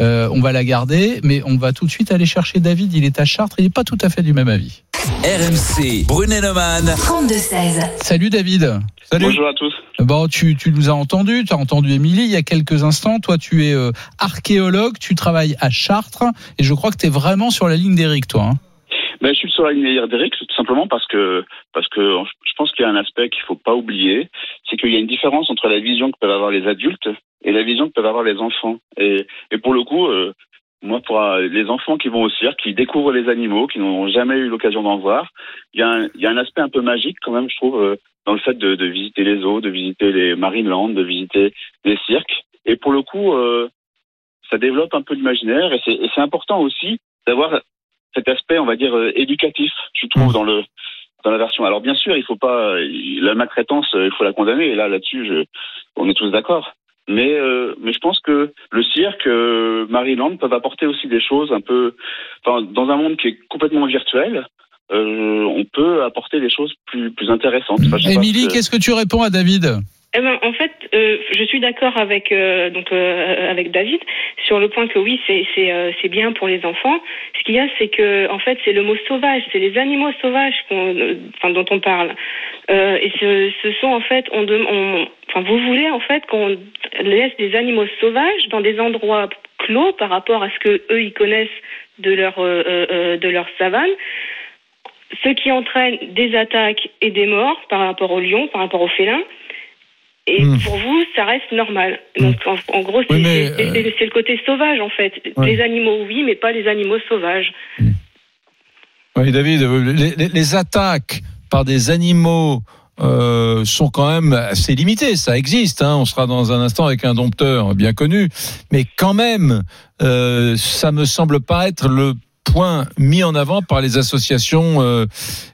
Euh, on va la garder, mais on va tout de suite aller chercher David. Il est à Chartres, il n'est pas tout à fait du même avis. RMC. Brunet Neumann. 32-16. Salut David. Salut. Bonjour à tous. Bon, tu, tu nous as entendu, tu as entendu Émilie il y a quelques instants. Toi, tu es euh, archéologue, tu travailles à Chartres, et je crois que tu es vraiment sur la ligne d'Éric, toi. hein. Ben, je suis sur la ligne d'Eric tout simplement parce que parce que je pense qu'il y a un aspect qu'il faut pas oublier, c'est qu'il y a une différence entre la vision que peuvent avoir les adultes et la vision que peuvent avoir les enfants. Et, et pour le coup, euh, moi, pour euh, les enfants qui vont au cirque, qui découvrent les animaux, qui n'ont jamais eu l'occasion d'en voir, il y, a un, il y a un aspect un peu magique quand même, je trouve, euh, dans le fait de, de visiter les zoos, de visiter les Marineland, de visiter les cirques. Et pour le coup, euh, ça développe un peu l'imaginaire et c'est important aussi d'avoir cet aspect, on va dire, euh, éducatif, je trouve, dans le dans la version. Alors bien sûr, il faut pas euh, la maltraitance, euh, il faut la condamner. Et là, là-dessus, je, on est tous d'accord. Mais euh, mais je pense que le cirque, euh, Maryland peuvent apporter aussi des choses un peu, enfin, dans un monde qui est complètement virtuel. Euh, on peut apporter des choses plus plus intéressantes. Émilie, ce que- qu'est-ce que tu réponds à David? Eh ben, en fait, euh, je suis d'accord avec euh, donc euh, avec David sur le point que oui, c'est c'est euh, bien pour les enfants. Ce qu'il y a, c'est que en fait, c'est le mot sauvage, c'est les animaux sauvages euh, enfin, dont on parle. Euh, et ce, ce sont en fait, on, enfin, vous voulez en fait qu'on laisse des animaux sauvages dans des endroits clos par rapport à ce que eux ils connaissent de leur de leur savane ce qui entraîne des attaques et des morts par rapport aux lions, par rapport aux félins. Et Hmm. pour vous, ça reste normal. Donc, en, en gros, c'est Oui, euh, c'est le côté sauvage, en fait. Ouais. Les animaux, oui, mais pas les animaux sauvages. Oui, David, euh, les, les- les attaques par des animaux euh, sont quand même assez limitées. Ça existe. Hein. On sera dans un instant avec un dompteur bien connu, mais quand même, euh, ça me semble pas être le point mis en avant par les associations euh,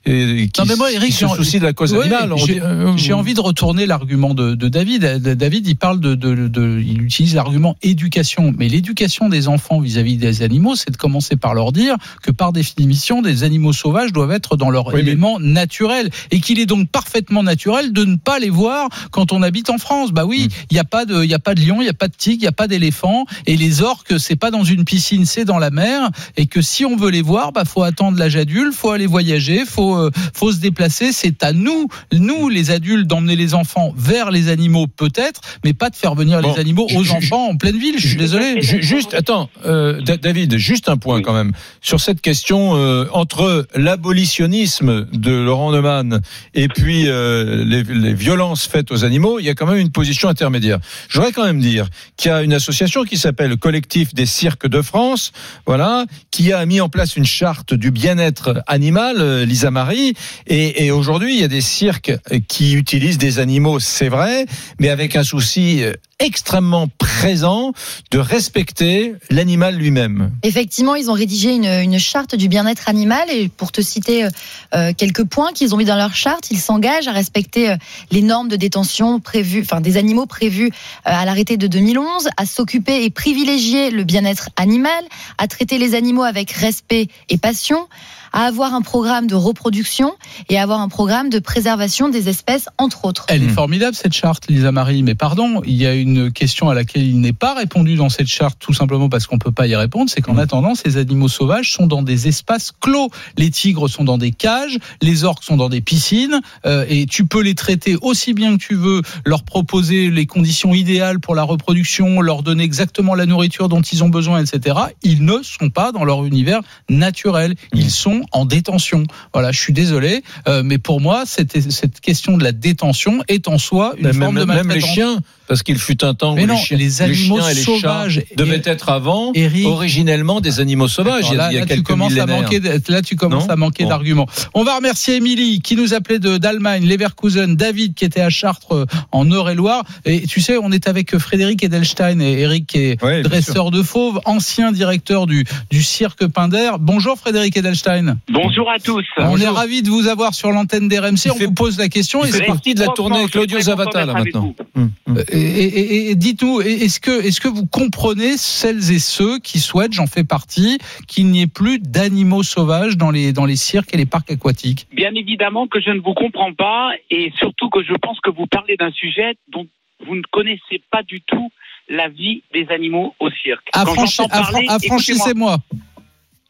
et, qui, Non, mais moi, Eric, se soucient de la cause Ouais, animale. J'ai- euh, J'ai envie de retourner l'argument de, de David. Euh, David, il parle de, de, de- il utilise l'argument éducation. Mais l'éducation des enfants vis-à-vis des animaux, c'est de commencer par leur dire que par définition, des animaux sauvages doivent être dans leur Oui, mais- élément naturel et qu'il est donc parfaitement naturel de ne pas les voir quand on habite en France. Bah oui, il n'y a pas de, il y a pas de lion, il y a pas de tigre, il y a pas d'éléphant et les orques, c'est pas dans une piscine, c'est dans la mer et que si si on veut les voir, bah faut attendre l'âge adulte, faut aller voyager, faut euh, faut se déplacer. C'est à nous, nous les adultes, d'emmener les enfants vers les animaux peut-être, mais pas de faire venir Bon, les animaux aux enfants en pleine ville. Je suis désolé. Ju- Juste, attends, euh, Da- David, juste un point quand même sur cette question euh, entre l'abolitionnisme de Laurent Neumann et puis les, les violences faites aux animaux, il y a quand même une position intermédiaire. Je voudrais quand même dire qu'il y a une association qui s'appelle le Collectif des cirques de France, voilà, qui a mis en place une charte du bien-être animal, euh, Lisa Marie, et, et aujourd'hui il y a des cirques qui utilisent des animaux, c'est vrai, mais avec un souci euh, extrêmement présent de respecter l'animal lui-même. Effectivement, ils ont rédigé une, charte du bien-être animal et pour te citer euh, euh, quelques points qu'ils ont mis dans leur charte, ils s'engagent à respecter euh, les normes de détention prévues, enfin des animaux prévus euh, à l'arrêté de 2011, à s'occuper et privilégier le bien-être animal, à traiter les animaux avec respect et passion, à avoir un programme de reproduction et à avoir un programme de préservation des espèces, entre autres. Elle est Hmm. formidable cette charte, Lisa Marie. Mais pardon, il y a une question à laquelle il n'est pas répondu dans cette charte, tout simplement parce qu'on peut pas y répondre. C'est qu'en Hmm. attendant, ces animaux sauvages sont dans des espaces clos. Les tigres sont dans des cages, les orques sont dans des piscines, euh, et tu peux les traiter aussi bien que tu veux, leur proposer les conditions idéales pour la reproduction, leur donner exactement la nourriture dont ils ont besoin, etc. Ils ne sont pas dans leur univers naturel. Ils sont en détention. Voilà, je suis désolé, euh, mais pour moi, cette, question de la détention est en soi une forme de même les maltraitance. chiens, parce qu'il fut un temps Mais où non, les chiens, les animaux chiens et les sauvages, chats devaient être avant, Eric- originellement des animaux sauvages. Là, il y a là, tu commences à manquer, là, tu commences Non à manquer Bon. d'arguments. On va remercier Émilie qui nous appelait de d'Allemagne, Leverkusen, David qui était à Chartres euh, en Eure-et-Loire. Et tu sais, on est avec Frédéric Edelstein et Eric qui est Ouais, dresseur de fauves, ancien directeur du, du cirque Pinder. Bonjour Frédéric Edelstein. Bonjour à tous. On est ravi de vous avoir sur l'antenne d'RMC. On fait- vous pose la question. Fait que- partie de la tournée avec Claudio Zavata là maintenant. Hum, hum. Et, et- et- et dites-nous, est-ce que, est-ce que vous comprenez celles et ceux qui souhaitent, j'en fais partie, qu'il n'y ait plus d'animaux sauvages dans les, dans les cirques et les parcs aquatiques? Bien évidemment que je ne vous comprends pas et surtout que je pense que vous parlez d'un sujet dont vous ne connaissez pas du tout la vie des animaux au cirque. Affranchi- parler. Affranchissez-moi.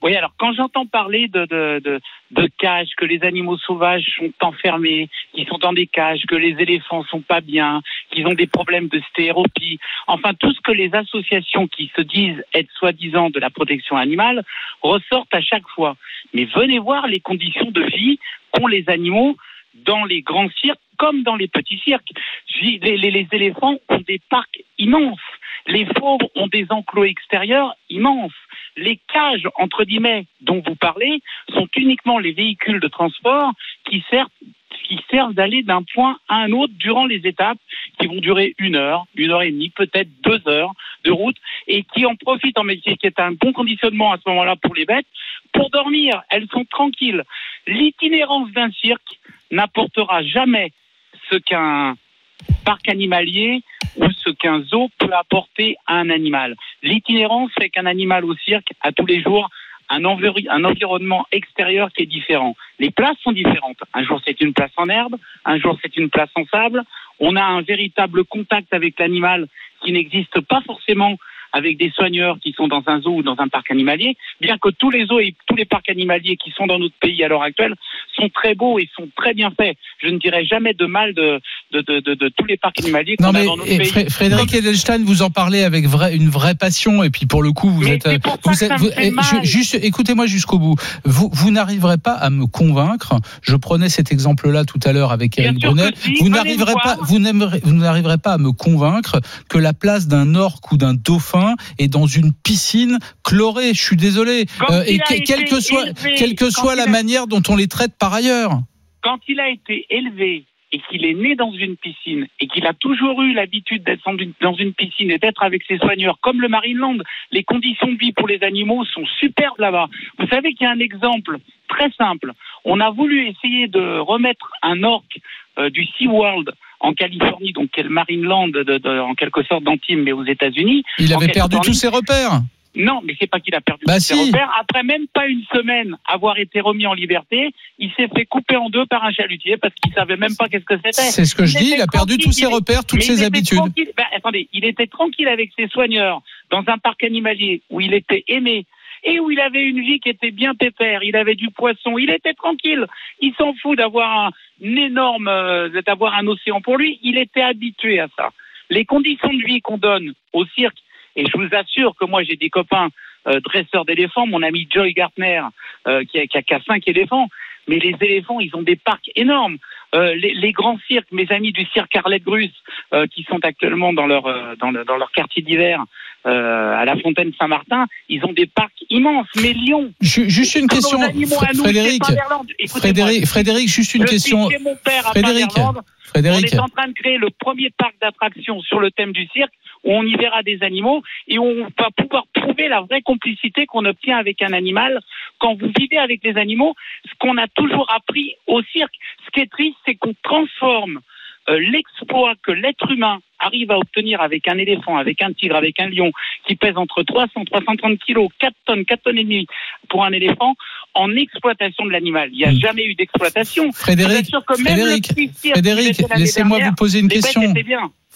Oui, alors quand j'entends parler de, cages, que les animaux sauvages sont enfermés, qu'ils sont dans des cages, que les éléphants sont pas bien, qu'ils ont des problèmes de stéropie, enfin tout ce que les associations qui se disent être soi-disant de la protection animale ressortent à chaque fois. Mais venez voir les conditions de vie qu'ont les animaux dans les grands cirques comme dans les petits cirques. Les, les- les éléphants ont des parcs immenses. Les fauves ont des enclos extérieurs immenses. Les cages, entre guillemets, dont vous parlez, sont uniquement les véhicules de transport qui servent qui servent d'aller d'un point à un autre durant les étapes qui vont durer une heure, une heure et demie, peut-être deux heures de route, et qui en profitent en métier, qui est un bon conditionnement à ce moment-là pour les bêtes, pour dormir. Elles sont tranquilles. L'itinérance d'un cirque n'apportera jamais ce qu'un parc animalier qu'un zoo peut apporter à un animal. L'itinérance fait qu'un animal au cirque a tous les jours un environnement extérieur qui est différent. Les places sont différentes. Un jour c'est une place en herbe, un jour c'est une place en sable. On a un véritable contact avec l'animal qui n'existe pas forcément avec des soigneurs qui sont dans un zoo ou dans un parc animalier, bien que tous les zoos et tous les parcs animaliers qui sont dans notre pays à l'heure actuelle sont très beaux et sont très bien faits. Je ne dirais jamais de mal de, de, de, de, de tous les parcs animaliers qu'on a dans notre et pays. Fré- Frédéric Edelstein, vous en parlez avec vrai- une vraie passion et puis pour le coup vous Mais êtes, vous vous- juste écoutez-moi jusqu'au bout. Vous vous n'arriverez pas à me convaincre. Je prenais cet exemple-là tout à l'heure avec Eric Brunet. si, Vous n'arriverez pas, vous n'arriverez pas à me convaincre que la place d'un orque ou d'un dauphin est dans une piscine chlorée. Je suis désolé. Euh, et que- quelle que soit, élevé, quelle que quand soit il la a- manière dont on les traite par ailleurs. quand il a été élevé et qu'il est né dans une piscine et qu'il a toujours eu l'habitude d'être dans une, dans une piscine et d'être avec ses soigneurs, comme le Marineland, les conditions de vie pour les animaux sont superbes là-bas. Vous savez qu'il y a un exemple très simple. On a voulu essayer de remettre un orque euh, du SeaWorld en Californie, donc qui est le Marineland de, de- en quelque sorte d'Antibes, mais aux États-Unis. Il avait perdu tous ses repères. Non, mais c'est pas qu'il a perdu Bah ses si. repères. Après même pas une semaine avoir été remis en liberté, il s'est fait couper en deux par un chalutier parce qu'il savait même pas qu'est-ce que c'était. C'est ce que je dis. Il a perdu tous ses repères, toutes ses habitudes. Ben, attendez, il était tranquille avec ses soigneurs dans un parc animalier où il était aimé et où il avait une vie qui était bien pépère. Il avait du poisson, il était tranquille. Il s'en fout d'avoir un énorme, euh, d'avoir un océan pour lui. Il était habitué à ça. Les conditions de vie qu'on donne au cirque, et je vous assure que moi j'ai des copains euh, dresseurs d'éléphants, mon ami Joy Gartner euh, qui, a, qui, a, cinq éléphants, mais les éléphants, ils ont des parcs énormes. Les, grands cirques, mes amis du cirque Arlette Grus, euh, qui sont actuellement dans leur dans, le, dans, leur quartier d'hiver à la Fontaine Saint-Martin, ils ont des parcs immenses. Mais Lyon, juste une question, Frédéric, Frédéric, Frédéric, juste une question. Mon père Frédéric, Frédéric, on est en train de créer le premier parc d'attractions sur le thème du cirque où on y verra des animaux et où on va pouvoir prouver la vraie complicité qu'on obtient avec un animal quand vous vivez avec les animaux. Ce qu'on a toujours appris au cirque, ce qui est triste, c'est qu'on transforme euh, l'exploit que l'être humain arrive à obtenir avec un éléphant, avec un tigre, avec un lion, qui pèse entre 300 330 kilos, 4 tonnes, 4 tonnes et demie pour un éléphant, en exploitation de l'animal. Il n'y a Hmm. jamais eu d'exploitation. Frédéric, Frédéric, Frédéric laissez-moi vous poser une question.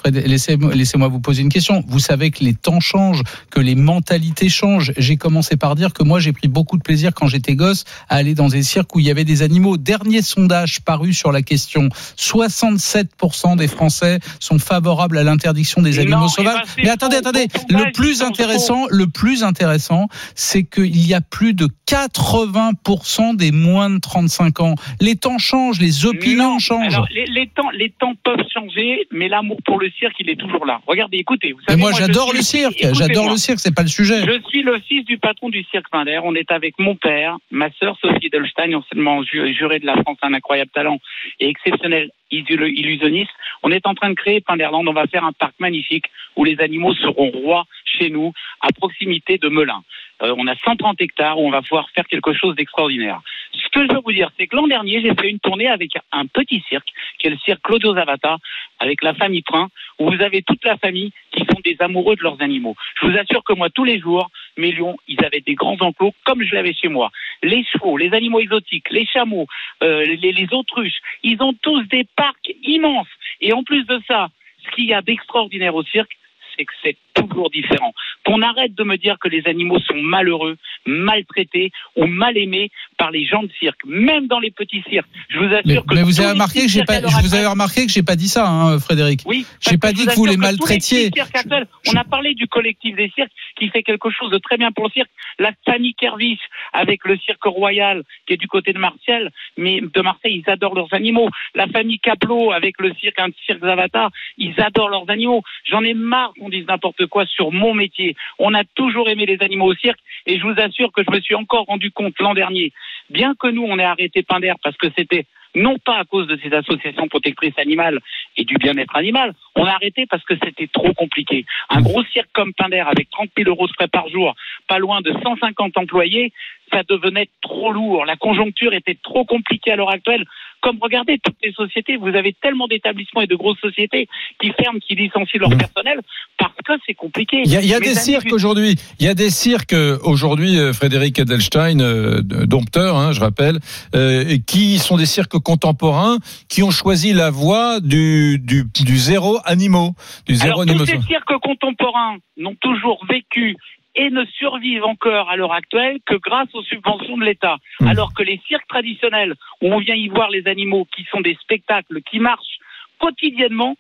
Laissez-moi laissez vous poser une question. Vous savez que les temps changent, que les mentalités changent. J'ai commencé par dire que moi, j'ai pris beaucoup de plaisir quand j'étais gosse à aller dans des cirques où il y avait des animaux. Dernier sondage paru sur la question 67% des Français sont favorables à l'interdiction des animaux non, sauvages. eh ben, Mais attendez, attendez. Le plus intéressant, le plus intéressant, c'est qu'il y a plus de 80% des moins de 35 ans. Les temps changent, les opinions Non. changent. Alors, les, les temps, les temps peuvent changer, mais l'amour pour le cirque, il est toujours là. Regardez, écoutez. Vous Mais savez, moi, j'adore le cirque. J'adore le cirque. C'est pas le sujet. Je suis le fils du patron du cirque Pinder. On est avec mon père, ma sœur Sophie Delstein, anciennement ju- jurée de la France, un incroyable talent et exceptionnel illusionniste. On est en train de créer Pinderland. On va faire un parc magnifique où les animaux seront rois chez nous, à proximité de Melun. Euh, on a 130 hectares où on va pouvoir faire quelque chose d'extraordinaire. Ce que je veux vous dire, c'est que l'an dernier, j'ai fait une tournée avec un petit cirque, qui est le cirque Claudio Zavata, avec la famille Prin, où vous avez toute la famille qui sont des amoureux de leurs animaux. Je vous assure que moi, tous les jours, mes lions, ils avaient des grands enclos, comme je l'avais chez moi. Les chevaux, les animaux exotiques, les chameaux, euh, les, les autruches, ils ont tous des parcs immenses. Et en plus de ça, ce qu'il y a d'extraordinaire au cirque, c'est que c'est toujours différent. Qu'on arrête de me dire que les animaux sont malheureux, maltraités ou mal aimés par les gens de cirque, même dans les petits cirques. Je vous assure Mais, que mais vous avez remarqué que j'ai pas, je vous avez remarqué que j'ai pas dit ça, hein, Frédéric. oui, J'ai pas dit que vous les maltraitiez. actuels, on a parlé du collectif des cirques qui fait quelque chose de très bien pour le cirque. La famille Kervis avec le cirque royal qui est du côté de Marseille, mais de Marseille, ils adorent leurs animaux. La famille Caplot avec le cirque, un cirque Zavata, ils adorent leurs animaux. J'en ai marre qu'on dise n'importe quoi sur mon métier. On a toujours aimé les animaux au cirque et je vous assure que je me suis encore rendu compte l'an dernier, bien que nous on ait arrêté Pinder parce que c'était non pas à cause de ces associations protectrices animales et du bien-être animal, on a arrêté parce que c'était trop compliqué. Un gros cirque comme Pinder avec 30 000 euros de frais par jour, pas loin de 150 employés, ça devenait trop lourd. La conjoncture était trop compliquée à l'heure actuelle. Comme regardez toutes les sociétés, vous avez tellement d'établissements et de grosses sociétés qui ferment, qui licencient leur personnel parce que c'est compliqué. Il y a, y des cirques aujourd'hui. Il y a des cirques euh, aujourd'hui, euh, Frédéric Edelstein, euh, de- dompteur, hein, je rappelle, euh, qui sont des cirques contemporains qui ont choisi la voie du, du, du zéro animaux, du zéro Alors, tous animaux. ces cirques contemporains n'ont toujours vécu et ne survivent encore à l'heure actuelle que grâce aux subventions de l'État. Mmh. Alors que les cirques traditionnels, où on vient y voir les animaux, qui sont des spectacles qui marchent quotidiennement,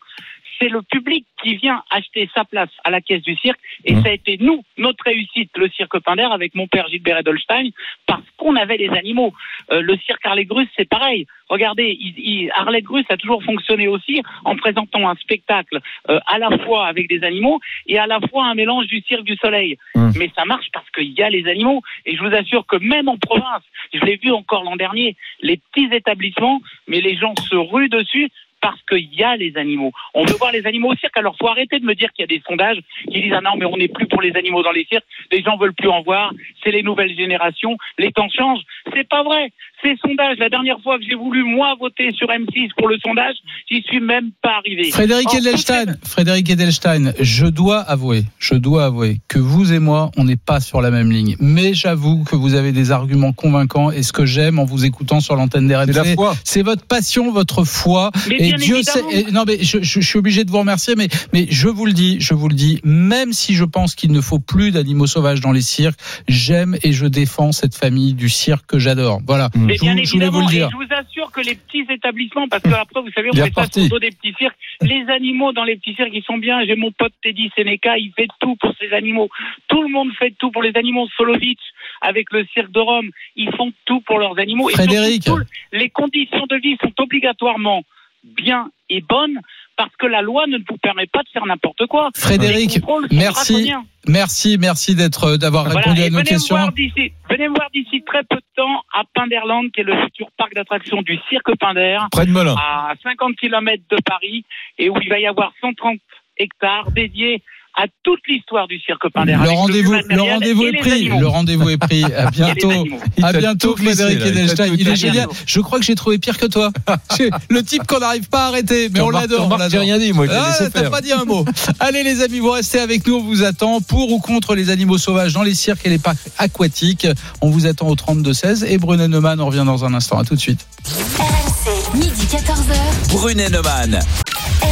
c'est le public qui vient acheter sa place à la caisse du cirque. Et Mmh. ça a été nous, notre réussite, le cirque Pinder, avec mon père Gilbert Edelstein, parce qu'on avait les animaux. Euh, le cirque Harley Grus, c'est pareil. Regardez, il, il- Harley Grus a toujours fonctionné aussi en présentant un spectacle euh, à la fois avec des animaux et à la fois un mélange du cirque du soleil. Mmh. Mais ça marche parce qu'il y a les animaux. Et je vous assure que même en province, je l'ai vu encore l'an dernier, les petits établissements, mais les gens se ruent dessus parce qu'il y a les animaux. On veut voir les animaux au cirque. Alors, faut arrêter de me dire qu'il y a des sondages qui disent ah non, mais on n'est plus pour les animaux dans les cirques. Les gens veulent plus en voir. C'est les nouvelles générations. Les temps changent. C'est pas vrai. Ces sondages, la dernière fois que j'ai voulu, moi, voter sur M6 pour le sondage, j'y suis même pas arrivé. Frédéric Edelstein, Frédéric Edelstein, je dois avouer, je dois avouer que vous et moi, on n'est pas sur la même ligne. Mais j'avoue que vous avez des arguments convaincants et ce que j'aime en vous écoutant sur l'antenne C'est la d'RMC, foi. c'est votre passion, votre foi. Mais et bien Dieu sait, et- non mais je, je- je suis obligé de vous remercier, mais, mais je vous le dis, je vous le dis, même si je pense qu'il ne faut plus d'animaux sauvages dans les cirques, j'aime et je défends cette famille du cirque que j'adore. Voilà. Mais Je, bien vous- je vous évidemment, le et dire. je vous assure que les petits établissements, parce que après, vous savez, on fait ça parti. sur le dos des petits cirques, les animaux dans les petits cirques, ils sont bien. J'ai mon pote Teddy Seneca, il fait tout pour ces animaux. Tout le monde fait tout pour les animaux. Solovic, avec le cirque de Rome, ils font tout pour leurs animaux. Et Frédéric. surtout, les conditions de vie sont obligatoirement bien et bonnes parce que la loi ne vous permet pas de faire n'importe quoi. Frédéric, merci. Merci, merci d'être, d'avoir Voilà, répondu à nos venez me questions. voir d'ici, venez me voir d'ici très peu de temps à Pinderland, qui est le futur parc d'attractions du cirque Pinder, Près de Melun. à 50 km de Paris, et où il va y avoir 130 hectares dédiés à toute l'histoire du cirque Pinder. Le rendez-vous, le rendez-vous est pris. animaux. Le rendez-vous est pris. À bientôt. À bientôt, Frédéric Edelstein. Il est génial. Je crois que j'ai trouvé pire que toi. Le type qu'on n'arrive pas à arrêter, mais on l'adore. J'ai rien dit, moi, Ah, t'as pas dit un mot. Allez les amis, vous restez avec nous, on vous attend pour ou contre les animaux sauvages dans les cirques et les parcs aquatiques. On vous attend au 32 16 et Bruno Neumann, on revient dans un instant. À tout de suite. RMC, midi 14h. Brunet Neumann.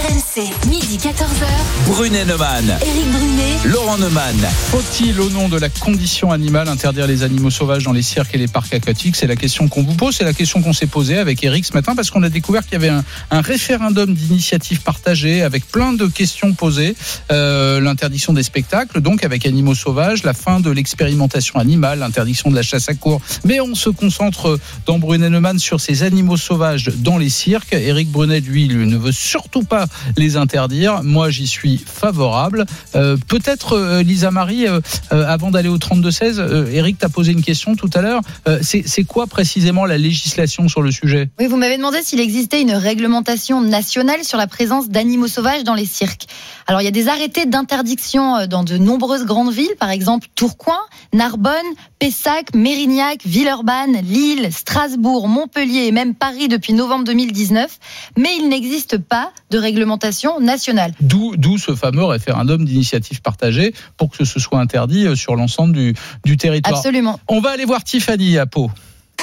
RMC, midi 14h. Brunet Neumann. Éric Brunet. Laurent Neumann. Faut-il, au nom de la condition animale, interdire les animaux sauvages dans les cirques et les parcs aquatiques? C'est la question qu'on vous pose, c'est la question qu'on s'est posée avec Eric ce matin, parce qu'on a découvert qu'il y avait un, un référendum d'initiative partagée avec plein de questions posées. Euh, L'interdiction des spectacles, donc avec animaux sauvages, la fin de l'expérimentation animale, l'interdiction de la chasse à cours. Mais on se concentre dans Brunet Neumann sur ces animaux sauvages dans les cirques. Eric Brunet, lui, lui, ne veut surtout pas les interdire. Moi, j'y suis favorable. Euh, Peut-être, euh, Lisa Marie, euh, avant d'aller au 32-16, euh, Eric t'a posé une question tout à l'heure. C'est quoi précisément la législation sur le sujet? Oui, vous m'avez demandé s'il existait une réglementation nationale sur la présence d'animaux sauvages dans les cirques. Alors, il y a des arrêtés d'interdiction dans de nombreuses grandes villes, par exemple Tourcoing, Narbonne, Pessac, Mérignac, Villeurbanne, Lille, Strasbourg, Montpellier et même Paris depuis novembre 2019. Mais il n'existe pas de réglementation nationale. D'où d'où ce fameux référendum d'initiative partagée pour que ce soit interdit euh, sur l'ensemble du, du territoire. Absolument. On va aller voir Tiffany à Pau.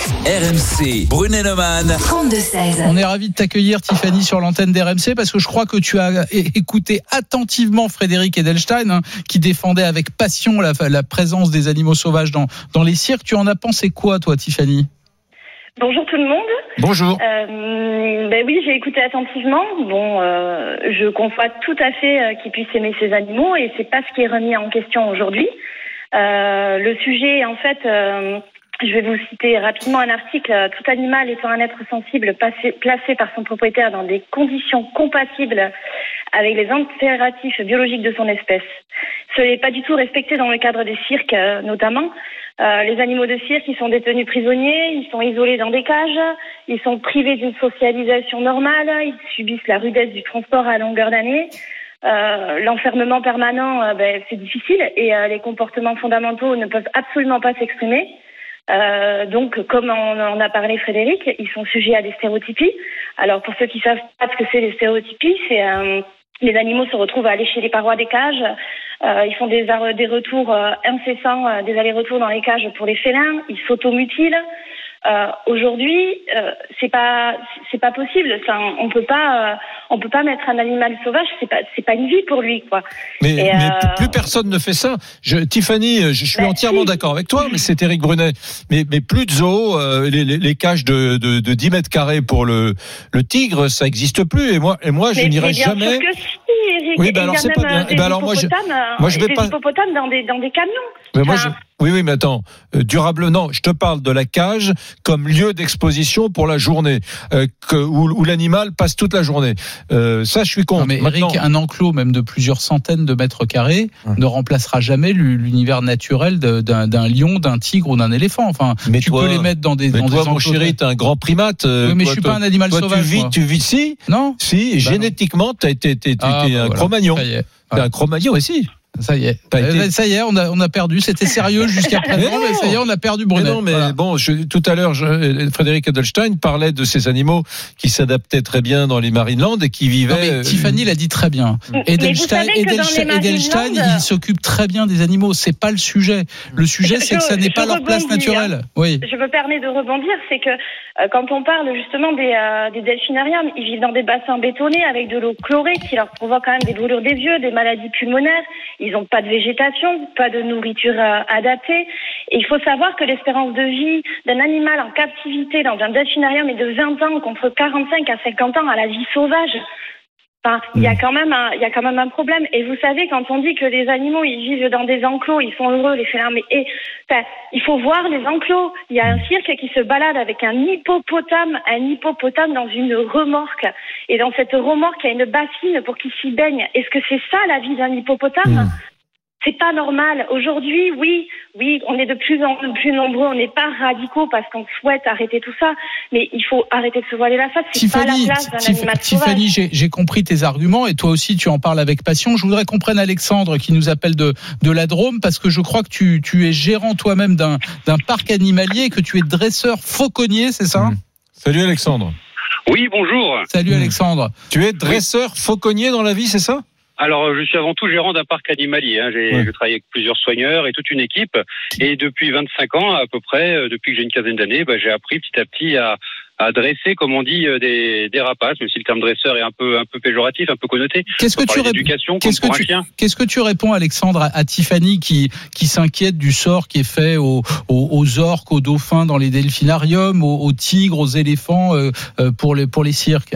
RMC. Brunet Neumann. 32 16. On est ravi de t'accueillir, Tiffany, sur l'antenne d'RMC, parce que je crois que tu as écouté attentivement Frédéric Edelstein, hein, qui défendait avec passion la, la présence des animaux sauvages dans, dans les cirques. Tu en as pensé quoi, toi, Tiffany? Bonjour tout le monde. Bonjour. Euh, ben oui, j'ai écouté attentivement. Bon, euh, je conçois tout à fait euh, qu'ils puissent aimer ces animaux et c'est pas ce qui est remis en question aujourd'hui. Euh, le sujet, en fait, euh, je vais vous citer rapidement un article. euh, Tout animal étant un être sensible placé par son propriétaire dans des conditions compatibles avec les impératifs biologiques de son espèce. Ce n'est pas du tout respecté dans le cadre des cirques, euh, notamment. Euh, les animaux de cirque, ils sont détenus prisonniers, ils sont isolés dans des cages, ils sont privés d'une socialisation normale, ils subissent la rudesse du transport à longueur d'année. L'enfermement permanent, ben, c'est difficile et les comportements fondamentaux ne peuvent absolument pas s'exprimer. Euh, donc, comme on en a parlé Frédéric, ils sont sujets à des stéréotypies. Alors, pour ceux qui savent pas ce que c'est les stéréotypies, c'est euh, les animaux se retrouvent à lécher les parois des cages. Euh, ils font des, des retours euh, incessants, euh, des allers-retours dans les cages pour les félins. Ils s'automutilent. Euh, Aujourd'hui, euh, c'est pas c'est pas possible. Ça, on peut pas euh, on peut pas mettre un animal sauvage. C'est pas c'est pas une vie pour lui quoi. Mais, Et, mais euh, plus personne ne fait ça. Je, Tiffany, je, je suis Ben, entièrement si. d'accord avec toi, mais c'est Eric Brunet. Mais, mais plus de zoo, euh, les, les, les cages de, de, de 10 mètres carrés pour le, le tigre, ça n'existe plus. Et moi, et moi je n'irai jamais. que si, Eric. Oui, il alors c'est pas bien. euh, Eh ben alors moi, je- euh, moi, je vais des pas- hippopotames dans des dans des camions. Mais moi, je, oui, oui, mais attends, euh, durable, non, je te parle de la cage comme lieu d'exposition pour la journée, euh, que, où, où l'animal passe toute la journée. Euh, ça, je suis contre. Non, mais Maintenant, Eric, un enclos même de plusieurs centaines de mètres carrés Ouais. ne remplacera jamais l'u- l'univers naturel d'un lion, d'un tigre ou d'un éléphant. Enfin, Mais tu toi- peux les mettre dans des, mais dans toi, des mon chéri, t'es un grand primate. Oui, mais je suis pas un animal toi, sauvage. tu vis, moi. tu vis, si, Non si, Bah génétiquement, t'as été, t'es, t'es Ah, t'es bah un voilà. Cro-Magnon. T'es un Cro-Magnon, aussi. Ça y est. Été- Euh, Ça y est, on a, on a perdu. C'était sérieux jusqu'à présent, Mais non. mais ça y est, on a perdu Mais Brunet. non, mais Voilà. bon, je- tout à l'heure, Frédéric Edelstein parlait de ces animaux qui s'adaptaient très bien dans les Marineland et qui vivaient. Non, mais euh, Tiffany l'a dit très bien. Mais Edelstein, Edelstein, il s'occupe très bien des animaux. C'est pas le sujet. Le sujet, Je- c'est que ça n'est pas leur place hein. naturelle. Oui. Je me permets de rebondir, c'est que euh, quand on parle justement des, euh, des delphinariums, ils vivent dans des bassins bétonnés avec de l'eau chlorée qui leur provoque quand même des brûlures des yeux, des maladies pulmonaires. Ils n'ont pas de végétation, pas de nourriture euh, adaptée. Et il faut savoir que l'espérance de vie d'un animal en captivité dans un delphinarium est de 20 ans contre 45 à 50 ans à la vie sauvage. Enfin, il y a quand même un, il y a quand même un problème. Et vous savez, quand on dit que les animaux, ils vivent dans des enclos, ils sont heureux, les félins, mais et, enfin, il faut voir les enclos. Il y a un cirque qui se balade avec un hippopotame, un hippopotame dans une remorque. Et dans cette remorque, il y a une bassine pour qu'il s'y baigne. Est-ce que c'est ça la vie d'un hippopotame? C'est pas normal. Aujourd'hui, oui, oui, on est de plus en plus nombreux. On n'est pas radicaux parce qu'on souhaite arrêter tout ça, mais il faut arrêter de se voiler la face. C'est pas la Tiffany, place d'un Tiff- animal Tiffany, sauvage. j'ai j'ai compris tes arguments et toi aussi tu en parles avec passion. Je voudrais qu'on prenne Alexandre qui nous appelle de, de la Drôme parce que je crois que tu, tu es gérant toi-même d'un d'un parc animalier et que tu es dresseur fauconnier, c'est ça? Salut Alexandre. Oui, bonjour. Salut Alexandre. Tu es dresseur fauconnier dans la vie, c'est ça? Alors, euh, je suis avant tout gérant d'un parc animalier. Hein. J'ai Ouais. je travaille avec plusieurs soigneurs et toute une équipe. Et depuis 25 ans, à peu près, euh, depuis que j'ai une quinzaine d'années, bah, j'ai appris petit à petit à, à dresser, comme on dit, euh, des, des rapaces, même si le terme dresseur est un peu, un peu péjoratif, un peu connoté. Qu'est-ce que tu parlait rép- d'éducation comme Qu'est-ce que tu chien. qu'est-ce que tu réponds Alexandre à, Tiffany qui qui s'inquiète du sort qui est fait aux, aux, aux orques, aux dauphins dans les delphinariums, aux, aux tigres, aux éléphants euh, pour les pour les cirques?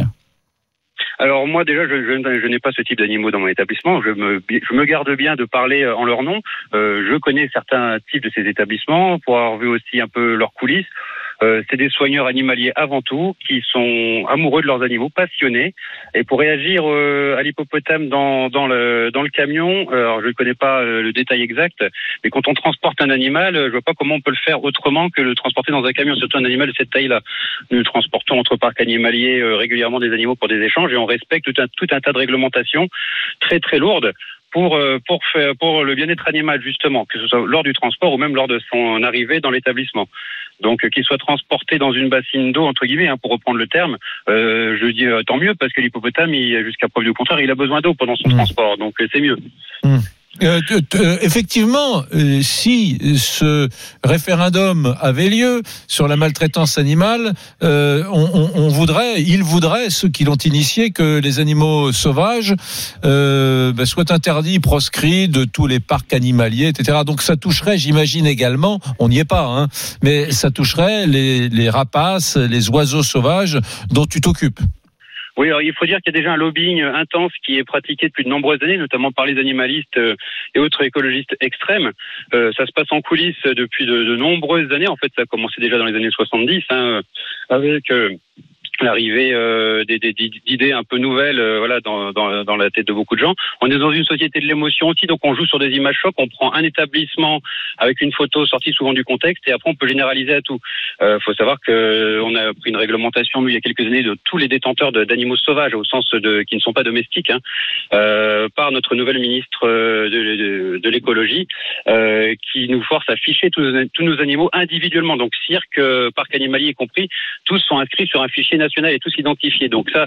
Alors moi déjà, je, je- je n'ai pas ce type d'animaux dans mon établissement. Je me, je me garde bien de parler euh, en leur nom. Euh, je connais certains types de ces établissements pour avoir vu aussi un peu leurs coulisses. Euh, c'est des soigneurs animaliers avant tout qui sont amoureux de leurs animaux, passionnés. Et pour réagir euh, à l'hippopotame dans, dans, le, dans le camion, euh, alors je ne connais pas euh, le détail exact, mais quand on transporte un animal, je vois pas comment on peut le faire autrement que le transporter dans un camion, surtout un animal de cette taille-là. Nous transportons entre parcs animaliers régulièrement des animaux pour des échanges et on respecte tout un, tout un tas de réglementations très très lourdes pour pour faire pour le bien-être animal justement, que ce soit lors du transport ou même lors de son arrivée dans l'établissement. Donc euh, qu'il soit transporté dans une bassine d'eau entre guillemets, hein, pour reprendre le terme, euh, je dis euh, tant mieux parce que l'hippopotame, il- jusqu'à preuve du contraire, il a besoin d'eau pendant son transport, donc euh, c'est mieux. Euh, euh, effectivement, euh, si ce référendum avait lieu sur la maltraitance animale, on, voudrait, il voudrait, ceux qui l'ont initié, que les animaux sauvages ben, soient interdits, proscrits de tous les parcs animaliers, etc. Donc ça toucherait, j'imagine également, on n'y est pas, hein, mais ça toucherait les, les rapaces, les oiseaux sauvages dont tu t'occupes. Oui, alors il faut dire qu'il y a déjà un lobbying intense qui est pratiqué depuis de nombreuses années, notamment par les animalistes euh, et autres écologistes extrêmes. Euh, ça se passe en coulisses depuis de, nombreuses années. En fait, ça a commencé déjà dans les années 70, hein, avec euh, l'arrivée euh, d'idées un peu nouvelles euh, voilà dans, dans, dans la tête de beaucoup de gens. On est dans une société de l'émotion aussi, donc on joue sur des images chocs, on prend un établissement avec une photo sortie souvent du contexte et après on peut généraliser à tout. Il faut savoir que on a pris une réglementation nous, il y a quelques années de tous les détenteurs d'animaux sauvages au sens de qui ne sont pas domestiques hein, euh, par notre nouvelle ministre euh, de, de, de l'écologie euh, qui nous force à ficher tous, tous nos animaux individuellement. Donc cirque, euh, parc animalier compris, tous sont inscrits sur un fichier national et tous identifiés. Donc ça,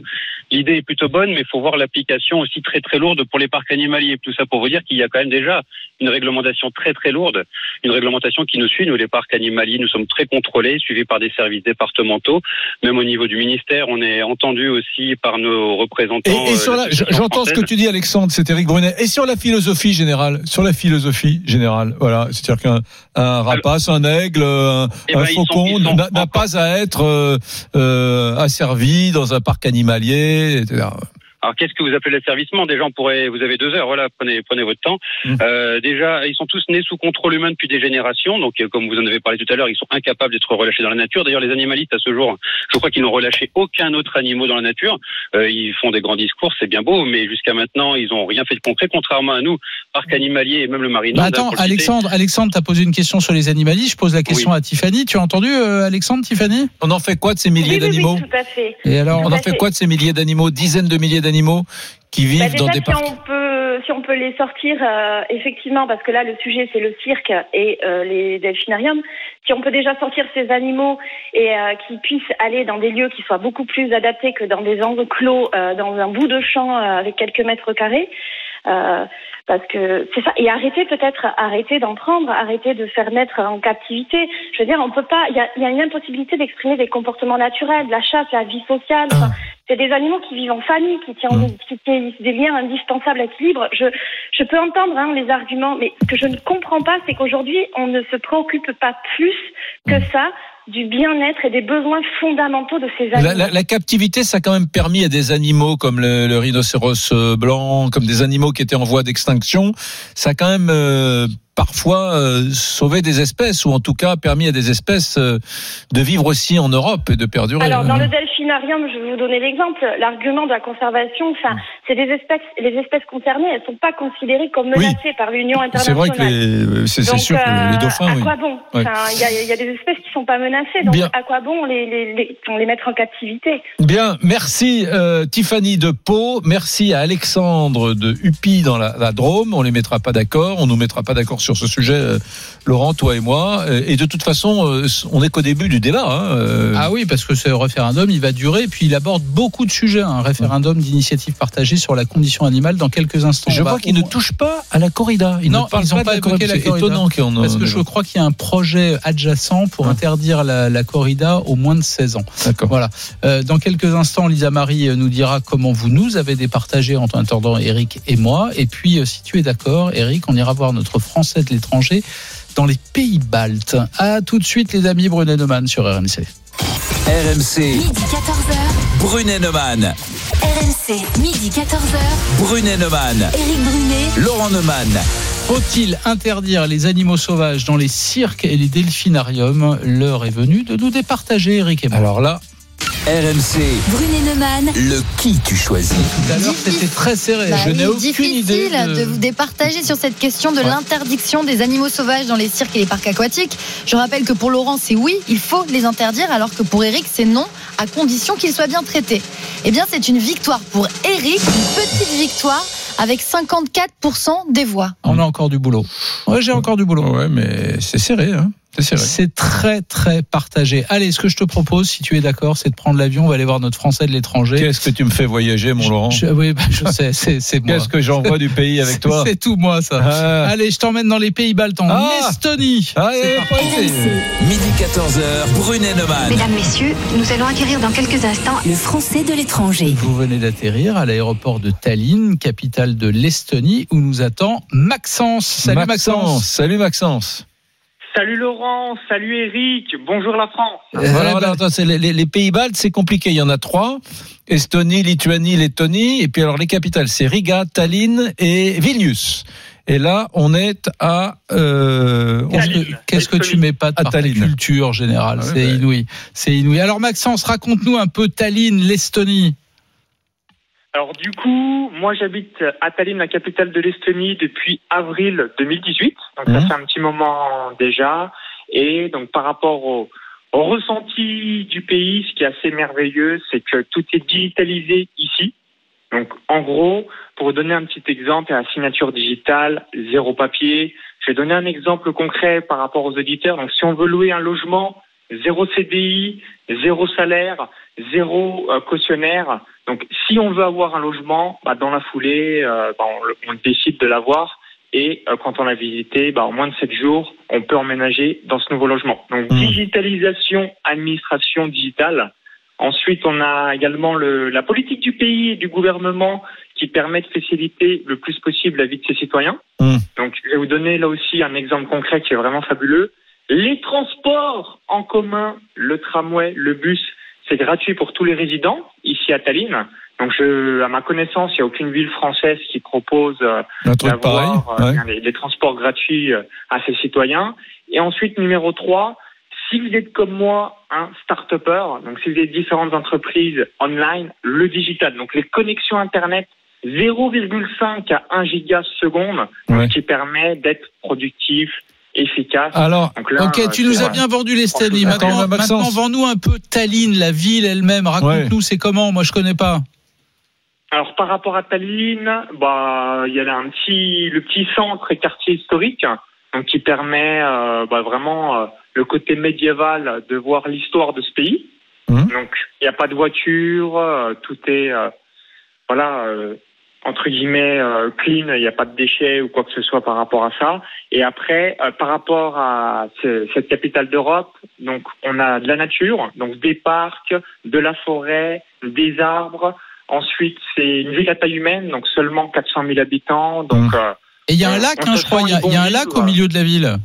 l'idée est plutôt bonne, mais il faut voir l'application aussi très très lourde pour les parcs animaliers. Tout ça pour vous dire qu'il y a quand même déjà une réglementation très très lourde, une réglementation qui nous suit. Nous, les parcs animaliers, nous sommes très contrôlés, suivis par des services départementaux. Même au niveau du ministère, on est entendu aussi par nos représentants. Et, et euh, sur la, l'association j'entends ce que tu dis, Alexandre, c'est Eric Brunet. Et sur la philosophie générale, sur la philosophie générale, voilà, c'est-à-dire qu'un un rapace, un aigle, un, Eh un ben, faucon n'a pas à être euh, euh, asservi dans un parc animalier, etc. Alors qu'est-ce que vous appelez l'asservissement? Déjà, on pourrait, vous avez deux heures, voilà, prenez, prenez votre temps. Mm. Euh, déjà, ils sont tous nés sous contrôle humain depuis des générations, donc euh, comme vous en avez parlé tout à l'heure, ils sont incapables d'être relâchés dans la nature. D'ailleurs, les animalistes à ce jour, je crois qu'ils n'ont relâché aucun autre animal dans la nature. Euh, ils font des grands discours, c'est bien beau, mais jusqu'à maintenant, ils n'ont rien fait de concret, contrairement à nous, parc animalier et même le marine. Bah attends, Alexandre, Alexandre, t'as posé une question sur les animalistes. Je pose la question à Tiffany. Tu as entendu, euh, Alexandre, Tiffany? On en fait quoi de ces milliers Oui, oui, oui, d'animaux? tout à fait. Et alors On en fait. quoi de ces milliers d'animaux, dizaines de milliers d'animaux qui vivent Bah, dans déjà, des si parcs on peut, si on peut les sortir, euh, effectivement, parce que là, le sujet, c'est le cirque et euh, les delphinariums. Si on peut déjà sortir ces animaux et euh, qu'ils puissent aller dans des lieux qui soient beaucoup plus adaptés que dans des enclos, dans un bout de champ avec quelques mètres carrés. Parce que c'est ça. Et arrêter peut-être, arrêter d'en prendre, arrêter de faire naître en captivité. Je veux dire, on peut pas. Il y a, y a une impossibilité d'exprimer des comportements naturels, la chasse, la vie sociale. Enfin, c'est des animaux qui vivent en famille, qui tiennent qui tissent des liens indispensables à l'équilibre. Je, je peux entendre hein, les arguments, mais ce que je ne comprends pas, c'est qu'aujourd'hui, on ne se préoccupe pas plus que ça du bien-être et des besoins fondamentaux de ces animaux. La, la- la captivité, ça a quand même permis à des animaux comme le, le rhinocéros euh, blanc, comme des animaux qui étaient en voie d'extinction, ça a quand même euh, parfois euh, sauvé des espèces, ou en tout cas permis à des espèces euh, de vivre aussi en Europe et de perdurer. Alors, dans Euh, le delphinarium, je vais vous donner l'exemple. L'argument de la conservation, enfin, c'est des espèces, les espèces concernées, elles sont pas considérées comme Oui. menacées par l'Union c'est internationale. vrai que c'est c'est sûr que euh, les dauphins, à oui. quoi bon Ouais. Enfin, Il y, a, il y a des espèces qui sont pas menacées, donc Bien. à quoi bon les, les, les, on les mettre en captivité? Bien, merci euh, Tiffany de Pau, merci à Alexandre de Huppy dans la, la Drôme. On les mettra pas d'accord, on nous mettra pas d'accord sur ce sujet, euh, Laurent, toi et moi. Euh, Et de toute façon, euh, on n'est qu'au début du débat. Hein. Ah oui, parce que ce référendum, il va durer, puis il aborde beaucoup de sujets. Un référendum d'initiative partagée sur la condition animale dans quelques instants. Je On vois qu'il ne touche pas à la corrida. Il non, ne ils n'ont pas, pas évoqué corrida. la C'est corrida. étonnant en Parce que je crois qu'il y a un projet adjacent pour interdire la, la corrida aux moins de 16 ans. D'accord. Voilà. Euh, dans quelques instants, Lisa Marie nous dira comment vous nous avez départagé en attendant Eric et moi. Et puis, si tu es d'accord, Eric, on ira voir notre Français de l'étranger dans les pays baltes. À tout de suite, les amis Brunet Neumann sur RMC. RMC, Midi 14h. Brunet Neumann. RMC, midi 14h. Brunet Neumann. Éric Brunet. Laurent Neumann. Faut-il interdire les animaux sauvages dans les cirques et les delphinariums? L'heure est venue de nous départager, Eric et moi. Alors là, RMC, Brunet Neumann. le qui tu choisis. Tout à l'heure, c'était très serré. Bah Je oui, n'ai aucune difficile idée. de... vous départager sur cette question de Ouais. l'interdiction des animaux sauvages dans les cirques et les parcs aquatiques. Je rappelle que pour Laurent, c'est oui, il faut les interdire, alors que pour Eric, c'est non, à condition qu'ils soient bien traités. Eh bien, c'est une victoire pour Eric, une petite victoire avec 54% des voix. On a encore du boulot. Ouais, j'ai encore du boulot. ouais, mais c'est serré. Hein. C'est très très partagé. Allez, ce que je te propose, si tu es d'accord, c'est de prendre l'avion. On va aller voir notre Français de l'étranger. Qu'est-ce que tu me fais voyager, mon Laurent Je- oui, bah, je sais, c'est c'est moi. Qu'est-ce que j'envoie du pays avec toi C'est tout moi ça. Ah. Allez, je t'emmène dans les pays baltes, en Ah. Estonie. Allez, RMC. Midi 14h, Brunet Neumann. Mesdames, Messieurs, nous allons acquérir dans quelques instants Le Français de l'étranger. Vous venez d'atterrir à l'aéroport de Tallinn, capitale de l'Estonie, où nous attend Maxence. Salut Maxence. Salut Maxence. Salut Laurent, salut Eric, bonjour la France. Euh, Voilà, bah, voilà, attends, c'est les, les- les pays baltes, c'est compliqué. Il y en a trois Estonie, Lituanie, Lettonie. Et puis alors les capitales, c'est Riga, Tallinn et Vilnius. Et là, on est à. Euh, Qu'est-ce que, tu mets pas de À par ta Tallinn. culture générale Ah ouais, C'est inouï. C'est inouï. Alors Maxence, raconte-nous un peu Tallinn, l'Estonie. Alors du coup, moi j'habite à Tallinn, la capitale de l'Estonie, depuis avril 2018. Donc ça Mhm. fait un petit moment déjà. Et donc par rapport au, au ressenti du pays, ce qui est assez merveilleux, c'est que tout est digitalisé ici. Donc en gros, pour vous donner un petit exemple, il y a la signature digitale, zéro papier. Je vais donner un exemple concret par rapport aux auditeurs. Donc si on veut louer un logement, zéro CDI, zéro salaire, zéro euh, cautionnaire. Donc, si on veut avoir un logement, bah, dans la foulée, euh, bah, on, décide de l'avoir. Et euh, quand on l'a visité, bah, en moins de 7 jours, on peut emménager dans ce nouveau logement. Donc, Mmh. digitalisation, administration digitale. Ensuite, on a également le, la politique du pays et du gouvernement qui permet de faciliter le plus possible la vie de ses citoyens. Mmh. Donc, je vais vous donner là aussi un exemple concret qui est vraiment fabuleux. Les transports en commun, le tramway, le bus, c'est gratuit pour tous les résidents ici à Tallinn. Donc, je, à ma connaissance, il n'y a aucune ville française qui propose euh, d'avoir euh, les, les transports gratuits euh, à ses citoyens. Et ensuite, numéro 3, si vous êtes comme moi un start-upper, donc si vous êtes différentes entreprises online, le digital, donc les connexions Internet 0,5 à 1 giga seconde, Ouais. ce qui permet d'être productif, efficace. Alors, Donc là, Ok, euh, tu nous as bien vendu l'Estonie. Attends, Maintenant, maintenant vends-nous un peu Tallinn, la ville elle-même. Raconte-nous, c'est comment Moi, je connais pas. Alors par rapport à Tallinn, bah il y a un petit le petit centre et quartier historique donc qui permet euh, bah, vraiment euh, le côté médiéval de voir l'histoire de ce pays. Mhm. Donc il n'y a pas de voiture, euh, tout est euh, voilà euh, entre guillemets euh, clean, il n'y a pas de déchets ou quoi que ce soit par rapport à ça. Et après euh, par rapport à ce- cette capitale d'Europe, donc on a de la nature, donc des parcs, de la forêt, des arbres. Ensuite, c'est une ville à taille humaine, donc seulement 400 000 habitants. Donc, euh, Et il y a un lac, hein, je crois. Il y a, y un lac au milieu de la ville.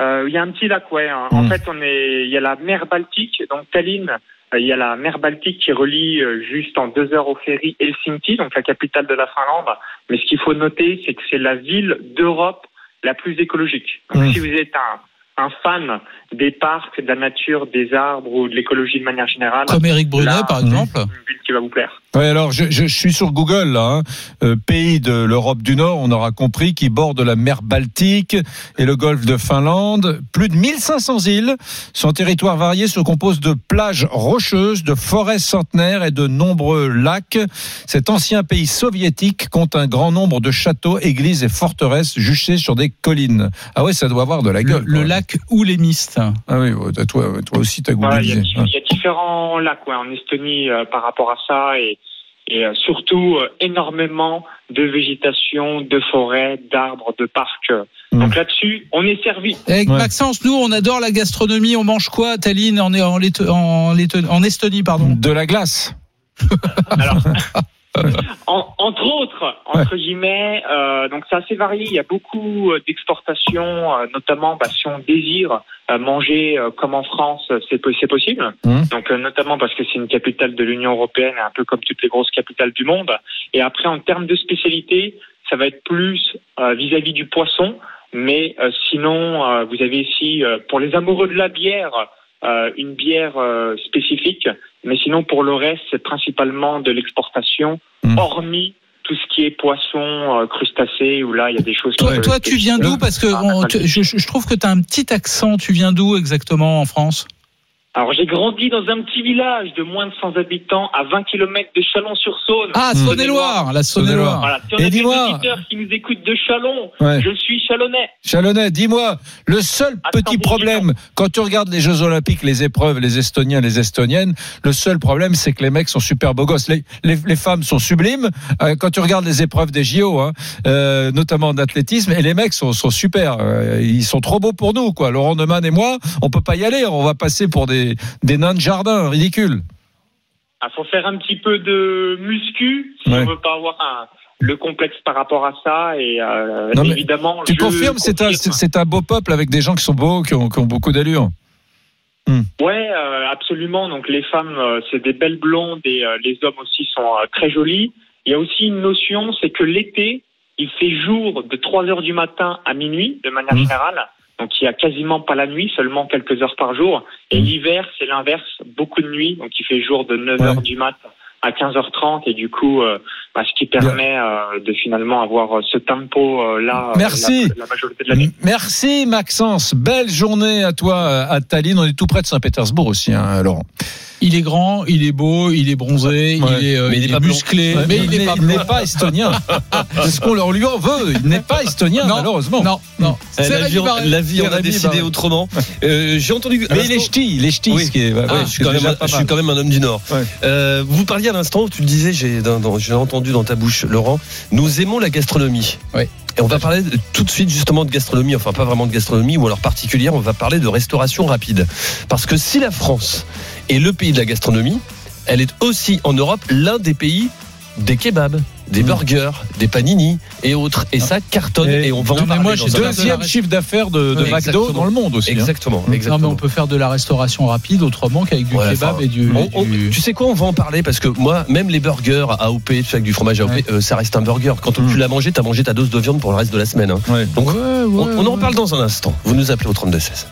Euh, il y a un petit lac, ouais. hein. En fait, on est, il y a la mer Baltique, donc Tallinn. Euh, Il y a la mer Baltique qui relie euh, juste en deux heures au ferry Helsinki, donc la capitale de la Finlande. Mais ce qu'il faut noter, c'est que c'est la ville d'Europe la plus écologique. Donc, Mm. si vous êtes un, un fan des parcs, de la nature, des arbres ou de l'écologie de manière générale, Comme Éric Brunet, là, par exemple. c'est une ville qui va vous plaire. Ouais, alors je, je, je suis sur Google là, hein. Euh, pays de l'Europe du Nord, on aura compris, qui borde la mer Baltique et le golfe de Finlande. Plus de 1500 îles. Son territoire varié se compose de plages rocheuses, de forêts centenaires et de nombreux lacs. Cet ancien pays soviétique compte un grand nombre de châteaux, églises et forteresses juchées sur des collines. Ah ouais, ça doit avoir de la Le, gueule. le quoi. lac Oulémiste. Ah oui, ouais, toi, toi aussi t'as Voilà, il, y a, googlisé. il y a différents lacs ouais, en Estonie euh, par rapport à ça et, et euh, surtout euh, énormément de végétation, de forêts, d'arbres, de parcs. Mm. Donc là-dessus, on est servi. Avec Ouais. Maxence, nous, on adore la gastronomie. On mange quoi, à Tallinn, en, en, en Estonie, pardon? De la glace. Alors, en- entre autres, entre guillemets, euh, donc c'est assez varié. Il y a beaucoup euh, d'exportations, euh, notamment bah, si on désire euh, manger euh, comme en France, euh, c'est po- c'est possible. Mhm. Donc euh, notamment parce que c'est une capitale de l'Union européenne, un peu comme toutes les grosses capitales du monde. Et après, en termes de spécialité, ça va être plus euh, vis-à-vis du poisson. Mais euh, sinon, euh, vous avez ici, euh, pour les amoureux de la bière, euh, une bière euh, spécifique. Mais sinon, pour le reste, c'est principalement de l'exportation, Mm. hormis tout ce qui est poisson, euh, crustacés, où là, il y a des choses Toi, toi tu viens d'où? Parce que Ah, on- d'accord. tu- je, je trouve que tu as un petit accent. Tu viens d'où exactement en France? Alors, j'ai grandi dans un petit village de moins de 100 habitants à 20 km de Chalon-sur-Saône. Ah, Saône-et-Loire, la Saône-et-Loire. Voilà, si on Et a des dis-moi- auditeurs qui nous écoutent de Chalon, Ouais. je suis chalonnais. Chalonnais, dis-moi, le seul petit problème, quand tu regardes les Jeux Olympiques, les épreuves, les Estoniens, les Estoniennes, le seul problème, c'est que les mecs sont super beaux gosses. Les, les, les femmes sont sublimes. Euh, quand tu regardes les épreuves des JO, hein, euh, notamment en athlétisme, et les mecs sont, sont super. Euh, ils sont trop beaux pour nous, quoi. Laurent Neumann et moi, on peut pas y aller. On va passer pour des, des nains de jardin, ridicule. Il faut faire un petit peu de muscu si Ouais. on veut pas avoir un- le complexe par rapport à ça. Et euh, Non, évidemment, Tu confirmes, c'est un, confirme. c'est un beau peuple avec des gens qui sont beaux, qui ont, qui ont beaucoup d'allure. Ouais, euh, absolument. Donc les femmes, euh, c'est des belles blondes et euh, les hommes aussi sont très jolis. Il y a aussi une notion, c'est que l'été, il fait jour de 3 heures du matin à minuit, de manière générale. Donc il y a quasiment pas la nuit, seulement quelques heures par jour. Et l'hiver, c'est l'inverse, beaucoup de nuit. Donc il fait jour de 9 heures du matin à 15h30 et du coup, euh, bah, ce qui permet euh, de finalement avoir euh, ce tempo euh, là euh, Merci. la, la majorité de l'année. Merci Maxence, belle journée à toi à Tallinn. On est tout près de Saint-Pétersbourg aussi, hein, Laurent. Il est grand, il est beau, il est bronzé, Ouais. il est, euh, Mais il il est est pas blond. musclé, Ouais, mais il n'est pas, estonien. C'est ce qu'on leur lui en veut. Il n'est pas estonien, Non, malheureusement. Non, non. C'est la, vie, la vie C'est a décidé Barré. autrement. Euh, J'ai entendu. à Mais il est l'instant- ch'ti, il est ch'ti, Oui. ce qui est, ouais, Ah, ouais, je, suis quand même, un- pas je mal. suis quand même un homme du Nord. Ouais. Euh, vous parliez à l'instant, tu le disais, j'ai entendu dans ta bouche, Laurent, nous aimons la gastronomie. Oui. Et on va parler de- tout de suite justement de gastronomie, enfin pas vraiment de gastronomie, ou alors particulière, on va parler de restauration rapide. Parce que si la France est le pays de la gastronomie, elle est aussi en Europe l'un des pays des kebabs, des Mmh. burgers, des panini et autres. Et ça cartonne et, Et- on va Non, en mais parler moi, j'ai. Deuxième chiffre d'affaires de, McDo exactement. dans le monde aussi. hein. Exactement, Non, mais exactement. on peut faire de la restauration rapide autrement qu'avec du kebab enfin, et du. On- on- du- tu sais quoi, on va en parler parce que moi, même les burgers AOP, tu sais, avec du fromage AOP, Ouais. euh, ça reste un burger. Quand Mm. tu l'as mangé, t'as mangé ta dose de viande pour le reste de la semaine. hein. Ouais. Donc, on, en parle dans un instant. Vous nous appelez au 32 16.